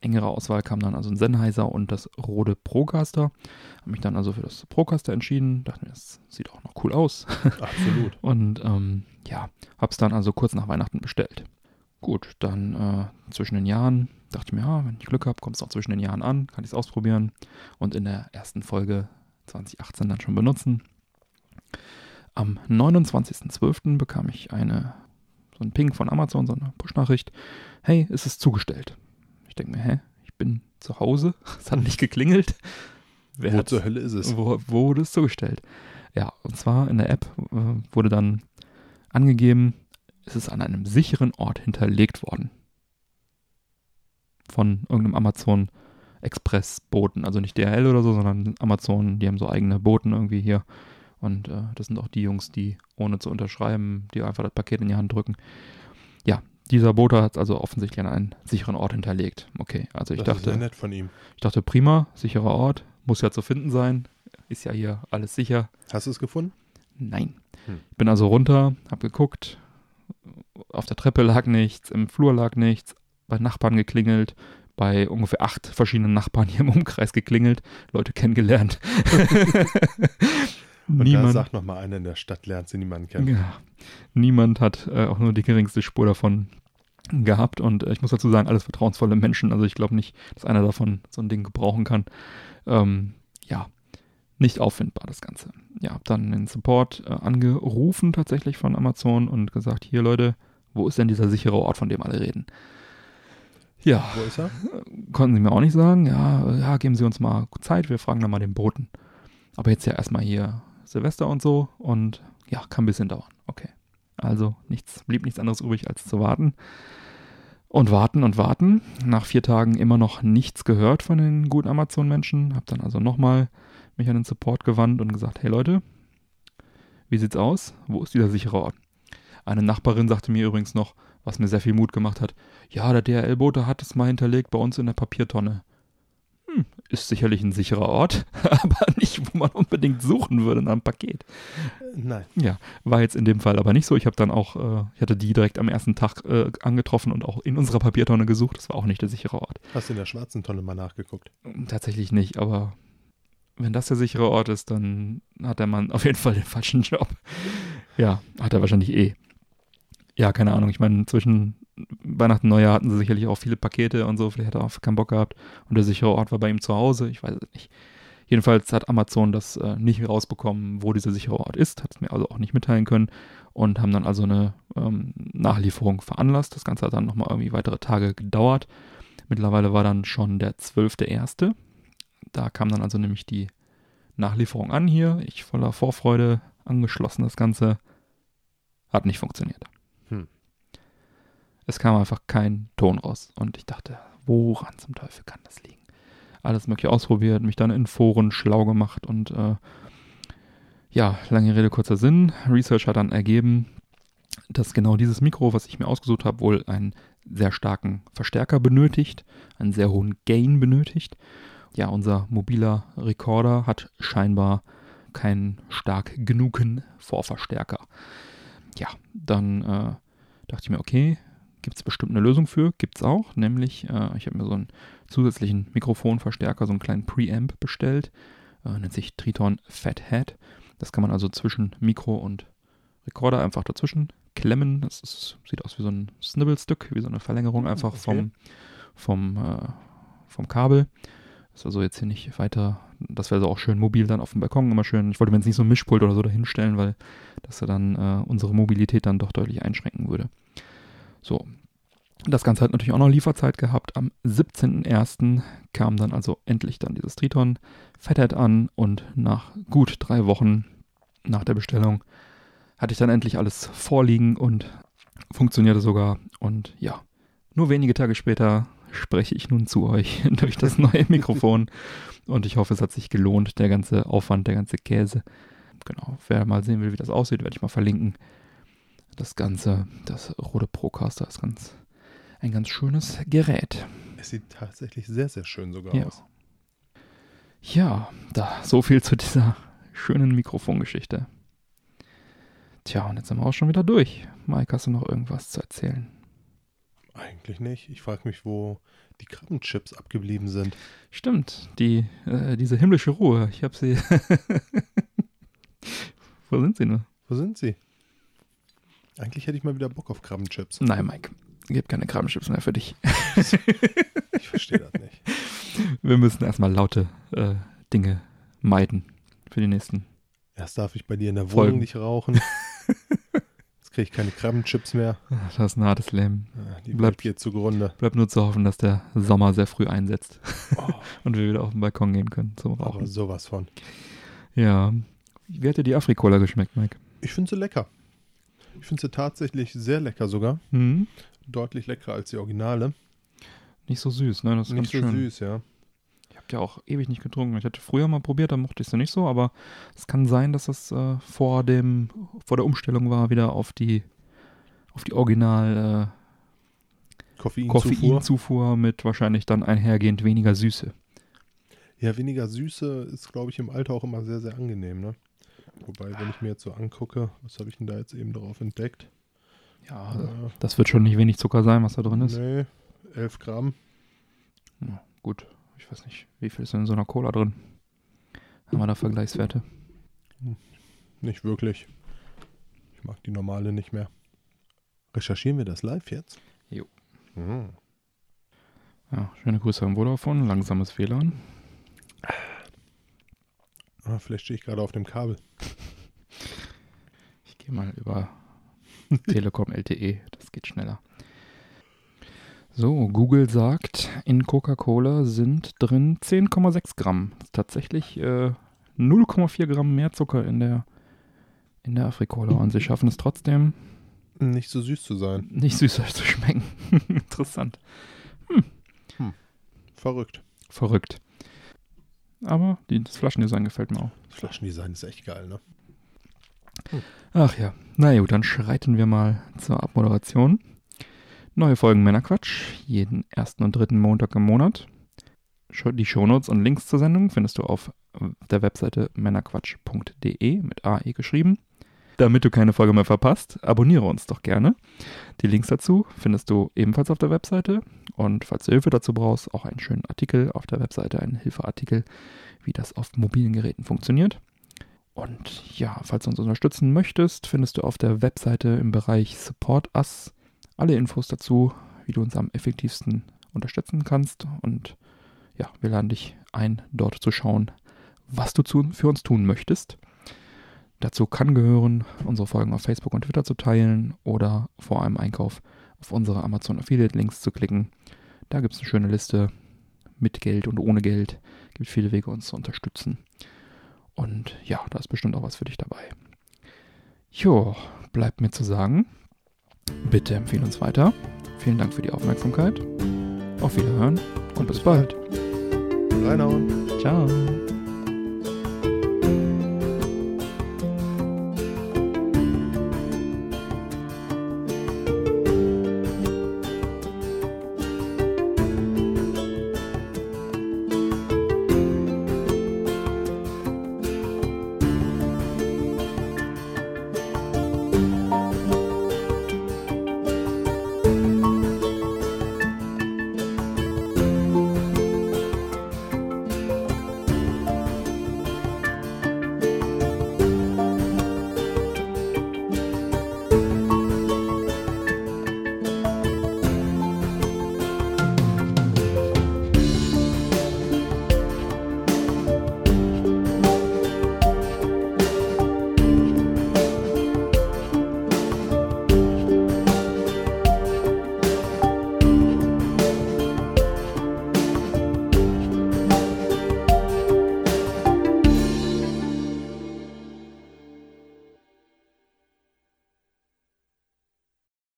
[SPEAKER 2] engere Auswahl kam dann also ein Sennheiser und das Rode Procaster. Habe mich dann also für das Procaster entschieden. Dachte mir, das sieht auch noch cool aus.
[SPEAKER 3] Absolut.
[SPEAKER 2] Und ähm, ja, habe es dann also kurz nach Weihnachten bestellt. Gut, dann äh, zwischen den Jahren dachte ich mir, ja, wenn ich Glück habe, kommt es auch zwischen den Jahren an, kann ich es ausprobieren und in der ersten Folge 2018 dann schon benutzen. Am 29.12. bekam ich eine, so einen Ping von Amazon, so eine Push-Nachricht. Hey, ist es zugestellt? Ich denke mir, hä, ich bin zu Hause, es hat nicht geklingelt. Wer
[SPEAKER 3] Wo zur Hölle ist es?
[SPEAKER 2] wo, wo wurde es zugestellt? Ja, und zwar in der App äh, wurde dann angegeben, es ist an einem sicheren Ort hinterlegt worden. von irgendeinem Amazon Express-Boten. Also nicht DHL oder so, sondern Amazon, die haben so eigene Boten irgendwie hier. Und äh, das sind auch die Jungs, die ohne zu unterschreiben, die einfach das Paket in die Hand drücken. Ja, dieser Bote hat es also offensichtlich an einen sicheren Ort hinterlegt. Okay, also ich
[SPEAKER 3] das ist sehr
[SPEAKER 2] dachte,
[SPEAKER 3] nett von ihm.
[SPEAKER 2] ich dachte prima, sicherer Ort, muss ja zu finden sein. Ist ja hier alles sicher.
[SPEAKER 3] Hast du es gefunden?
[SPEAKER 2] Nein.
[SPEAKER 3] Hm.
[SPEAKER 2] Ich bin also runter, hab geguckt. Auf der Treppe lag nichts, im Flur lag nichts, bei Nachbarn geklingelt, bei ungefähr acht verschiedenen Nachbarn hier im Umkreis geklingelt, Leute kennengelernt.
[SPEAKER 3] Und da
[SPEAKER 2] niemand,
[SPEAKER 3] sagt noch mal einer in der Stadt, lernt sie niemanden kennen.
[SPEAKER 2] ja, niemand hat äh, auch nur die geringste Spur davon gehabt. Und äh, ich muss dazu sagen, alles vertrauensvolle Menschen. Also ich glaube nicht, dass einer davon so ein Ding gebrauchen kann. Ähm, ja, nicht auffindbar das Ganze. Ja, hab dann den Support äh, angerufen tatsächlich von Amazon und gesagt, hier Leute, wo ist denn dieser sichere Ort, von dem alle reden? Ja,
[SPEAKER 3] Wo ist er?
[SPEAKER 2] konnten sie mir auch nicht sagen. Ja, äh, ja, geben Sie uns mal Zeit, wir fragen dann mal den Boten. Aber jetzt ja erstmal hier Silvester und so und ja, kann ein bisschen dauern. Okay. Also nichts, blieb nichts anderes übrig, als zu warten. Und warten und warten. Nach vier Tagen immer noch nichts gehört von den guten Amazon-Menschen. Hab dann also nochmal mich an den Support gewandt und gesagt, hey Leute, wie sieht's aus? Wo ist dieser sichere Ort? Eine Nachbarin sagte mir übrigens noch, was mir sehr viel Mut gemacht hat, ja, der DHL-Bote hat es mal hinterlegt bei uns in der Papiertonne. Ist sicherlich ein sicherer Ort, aber nicht, wo man unbedingt suchen würde nach einem Paket.
[SPEAKER 3] Nein.
[SPEAKER 2] Ja, war jetzt in dem Fall aber nicht so. Ich habe dann auch, äh, ich hatte die direkt am ersten Tag äh, angetroffen und auch in unserer Papiertonne gesucht. Das war auch nicht der sichere Ort.
[SPEAKER 3] Hast du in der schwarzen Tonne mal nachgeguckt?
[SPEAKER 2] Tatsächlich nicht, aber wenn das der sichere Ort ist, dann hat der Mann auf jeden Fall den falschen Job. Ja, hat er wahrscheinlich eh. Ja, keine Ahnung. Ich meine, zwischen Weihnachten und Neujahr hatten sie sicherlich auch viele Pakete und so. Vielleicht hat er auch keinen Bock gehabt. Und der sichere Ort war bei ihm zu Hause. Ich weiß es nicht. Jedenfalls hat Amazon das äh, nicht rausbekommen, wo dieser sichere Ort ist. Hat es mir also auch nicht mitteilen können. Und haben dann also eine ähm, Nachlieferung veranlasst. Das Ganze hat dann nochmal irgendwie weitere Tage gedauert. Mittlerweile war dann schon der 12.01. Da kam dann also nämlich die Nachlieferung an hier. Ich voller Vorfreude angeschlossen das Ganze. Hat nicht funktioniert. Es kam einfach kein Ton raus. Und ich dachte, woran zum Teufel kann das liegen? Alles mögliche ausprobiert, mich dann in Foren schlau gemacht und äh, ja, lange Rede, kurzer Sinn. Research hat dann ergeben, dass genau dieses Mikro, was ich mir ausgesucht habe, wohl einen sehr starken Verstärker benötigt, einen sehr hohen Gain benötigt. Ja, unser mobiler Recorder hat scheinbar keinen stark genugen Vorverstärker. Ja, dann äh, dachte ich mir, okay, gibt es bestimmt eine Lösung für? Gibt es auch, nämlich äh, ich habe mir so einen zusätzlichen Mikrofonverstärker, so einen kleinen Preamp bestellt, äh, nennt sich Triton Fathead. Das kann man also zwischen Mikro und Recorder einfach dazwischen klemmen. Das ist, sieht aus wie so ein Snibbelstück, wie so eine Verlängerung einfach
[SPEAKER 3] okay.
[SPEAKER 2] vom, vom, äh, vom Kabel. Ist also jetzt hier nicht weiter, das wäre so auch schön mobil dann auf dem Balkon immer schön. Ich wollte mir jetzt nicht so ein Mischpult oder so dahinstellen, weil das ja dann äh, unsere Mobilität dann doch deutlich einschränken würde. So. Das Ganze hat natürlich auch noch Lieferzeit gehabt. Am 17.01. kam dann also endlich dann dieses Triton Fathead an und nach gut drei Wochen nach der Bestellung hatte ich dann endlich alles vorliegen und funktionierte sogar. Und ja, nur wenige Tage später spreche ich nun zu euch durch das neue Mikrofon. Und ich hoffe, es hat sich gelohnt, der ganze Aufwand, der ganze Käse. Genau, wer mal sehen will, wie das aussieht, werde ich mal verlinken. Das Ganze, das Rode Procaster ist ganz, ein ganz schönes Gerät.
[SPEAKER 3] Es sieht tatsächlich sehr, sehr schön sogar
[SPEAKER 2] Ja.
[SPEAKER 3] aus.
[SPEAKER 2] Ja, da, so viel zu dieser schönen Mikrofongeschichte. Tja, und jetzt sind wir auch schon wieder durch. Mike, hast du noch irgendwas zu erzählen?
[SPEAKER 3] Eigentlich nicht. Ich frage mich, wo die Krabbenchips abgeblieben sind.
[SPEAKER 2] Stimmt, die, äh, diese himmlische Ruhe. Ich habe sie. Wo sind sie nur?
[SPEAKER 3] Wo sind sie? Eigentlich hätte ich mal wieder Bock auf Krabbenchips.
[SPEAKER 2] Nein, Mike, gibt keine Krabbenchips mehr für dich.
[SPEAKER 3] Ich verstehe das nicht.
[SPEAKER 2] Wir müssen erstmal laute äh, Dinge meiden für die nächsten.
[SPEAKER 3] Erst darf ich bei dir in der
[SPEAKER 2] Folgen.
[SPEAKER 3] Wohnung nicht rauchen. Jetzt kriege ich keine Krabbenchips mehr.
[SPEAKER 2] Das ist ein hartes Leben.
[SPEAKER 3] Die
[SPEAKER 2] Bleibt-
[SPEAKER 3] hier zugrunde.
[SPEAKER 2] Bleibt nur zu hoffen, dass der Sommer sehr früh einsetzt
[SPEAKER 3] Oh,
[SPEAKER 2] und wir wieder auf den Balkon gehen können zum
[SPEAKER 3] aber
[SPEAKER 2] Rauchen.
[SPEAKER 3] sowas von.
[SPEAKER 2] Ja. Wie hat dir die Afrikola geschmeckt, Mike?
[SPEAKER 3] Ich finde sie lecker. Ich finde sie tatsächlich sehr lecker sogar.
[SPEAKER 2] Hm?
[SPEAKER 3] Deutlich leckerer als die Originale.
[SPEAKER 2] Nicht so süß, ne? Das ist
[SPEAKER 3] Nicht so
[SPEAKER 2] ganz schön.
[SPEAKER 3] süß, ja.
[SPEAKER 2] Ich habe ja auch ewig nicht getrunken. Ich hatte früher mal probiert, da mochte ich sie nicht so, aber es kann sein, dass das äh, vor dem, vor der Umstellung war, wieder auf die, auf die Original äh,
[SPEAKER 3] Koffeinzufuhr.
[SPEAKER 2] Koffeinzufuhr mit wahrscheinlich dann einhergehend weniger Süße.
[SPEAKER 3] Ja, weniger Süße ist, glaube ich, im Alter auch immer sehr, sehr angenehm, ne? Wobei, wenn ich mir jetzt so angucke, was habe ich denn da jetzt eben drauf entdeckt?
[SPEAKER 2] Ja,
[SPEAKER 3] Äh,
[SPEAKER 2] das wird schon nicht wenig Zucker sein, was da drin ist.
[SPEAKER 3] nee, 11 Gramm.
[SPEAKER 2] Ja, gut, ich weiß nicht, wie viel ist denn in so einer Cola drin? Haben wir da Vergleichswerte?
[SPEAKER 3] Nicht wirklich. Ich mag die normale nicht mehr. Recherchieren wir das live jetzt?
[SPEAKER 2] Jo.
[SPEAKER 3] Mhm.
[SPEAKER 2] Ja, schöne Grüße an Vodafone, langsames WLAN.
[SPEAKER 3] Ah, vielleicht stehe ich gerade auf dem Kabel.
[SPEAKER 2] Ich gehe mal über Telekom LTE, das geht schneller. So, Google sagt, in Coca-Cola sind drin 10,6 Gramm. Tatsächlich äh, 0,4 Gramm mehr Zucker in der, in der Afrikola. Und sie schaffen es trotzdem,
[SPEAKER 3] Nicht so süß zu sein.
[SPEAKER 2] nicht süßer zu schmecken. Interessant.
[SPEAKER 3] Verrückt.
[SPEAKER 2] Verrückt. Aber die, das Flaschendesign gefällt mir auch.
[SPEAKER 3] Das Flaschendesign ist echt geil, ne?
[SPEAKER 2] Ach ja, na gut, dann schreiten wir mal zur Abmoderation. Neue Folgen Männerquatsch, jeden ersten und dritten Montag im Monat. Die Shownotes und Links zur Sendung findest du auf der Webseite männerquatsch.de mit AE geschrieben. Damit du keine Folge mehr verpasst, abonniere uns doch gerne. Die Links dazu findest du ebenfalls auf der Webseite. Und falls du Hilfe dazu brauchst, auch einen schönen Artikel auf der Webseite, einen Hilfeartikel, wie das auf mobilen Geräten funktioniert. Und ja, falls du uns unterstützen möchtest, findest du auf der Webseite im Bereich Support Us alle Infos dazu, wie du uns am effektivsten unterstützen kannst. Und ja, wir laden dich ein, dort zu schauen, was du für uns tun möchtest. Dazu kann gehören, unsere Folgen auf Facebook und Twitter zu teilen oder vor einem Einkauf auf unsere Amazon Affiliate Links zu klicken. Da gibt es eine schöne Liste mit Geld und ohne Geld. Gibt viele Wege, uns zu unterstützen. Und ja, da ist bestimmt auch was für dich dabei. Jo, bleibt mir zu sagen, bitte empfehle uns weiter. Vielen Dank für die Aufmerksamkeit. Auf Wiederhören und bis bald.
[SPEAKER 3] Reinhauen.
[SPEAKER 2] Ciao.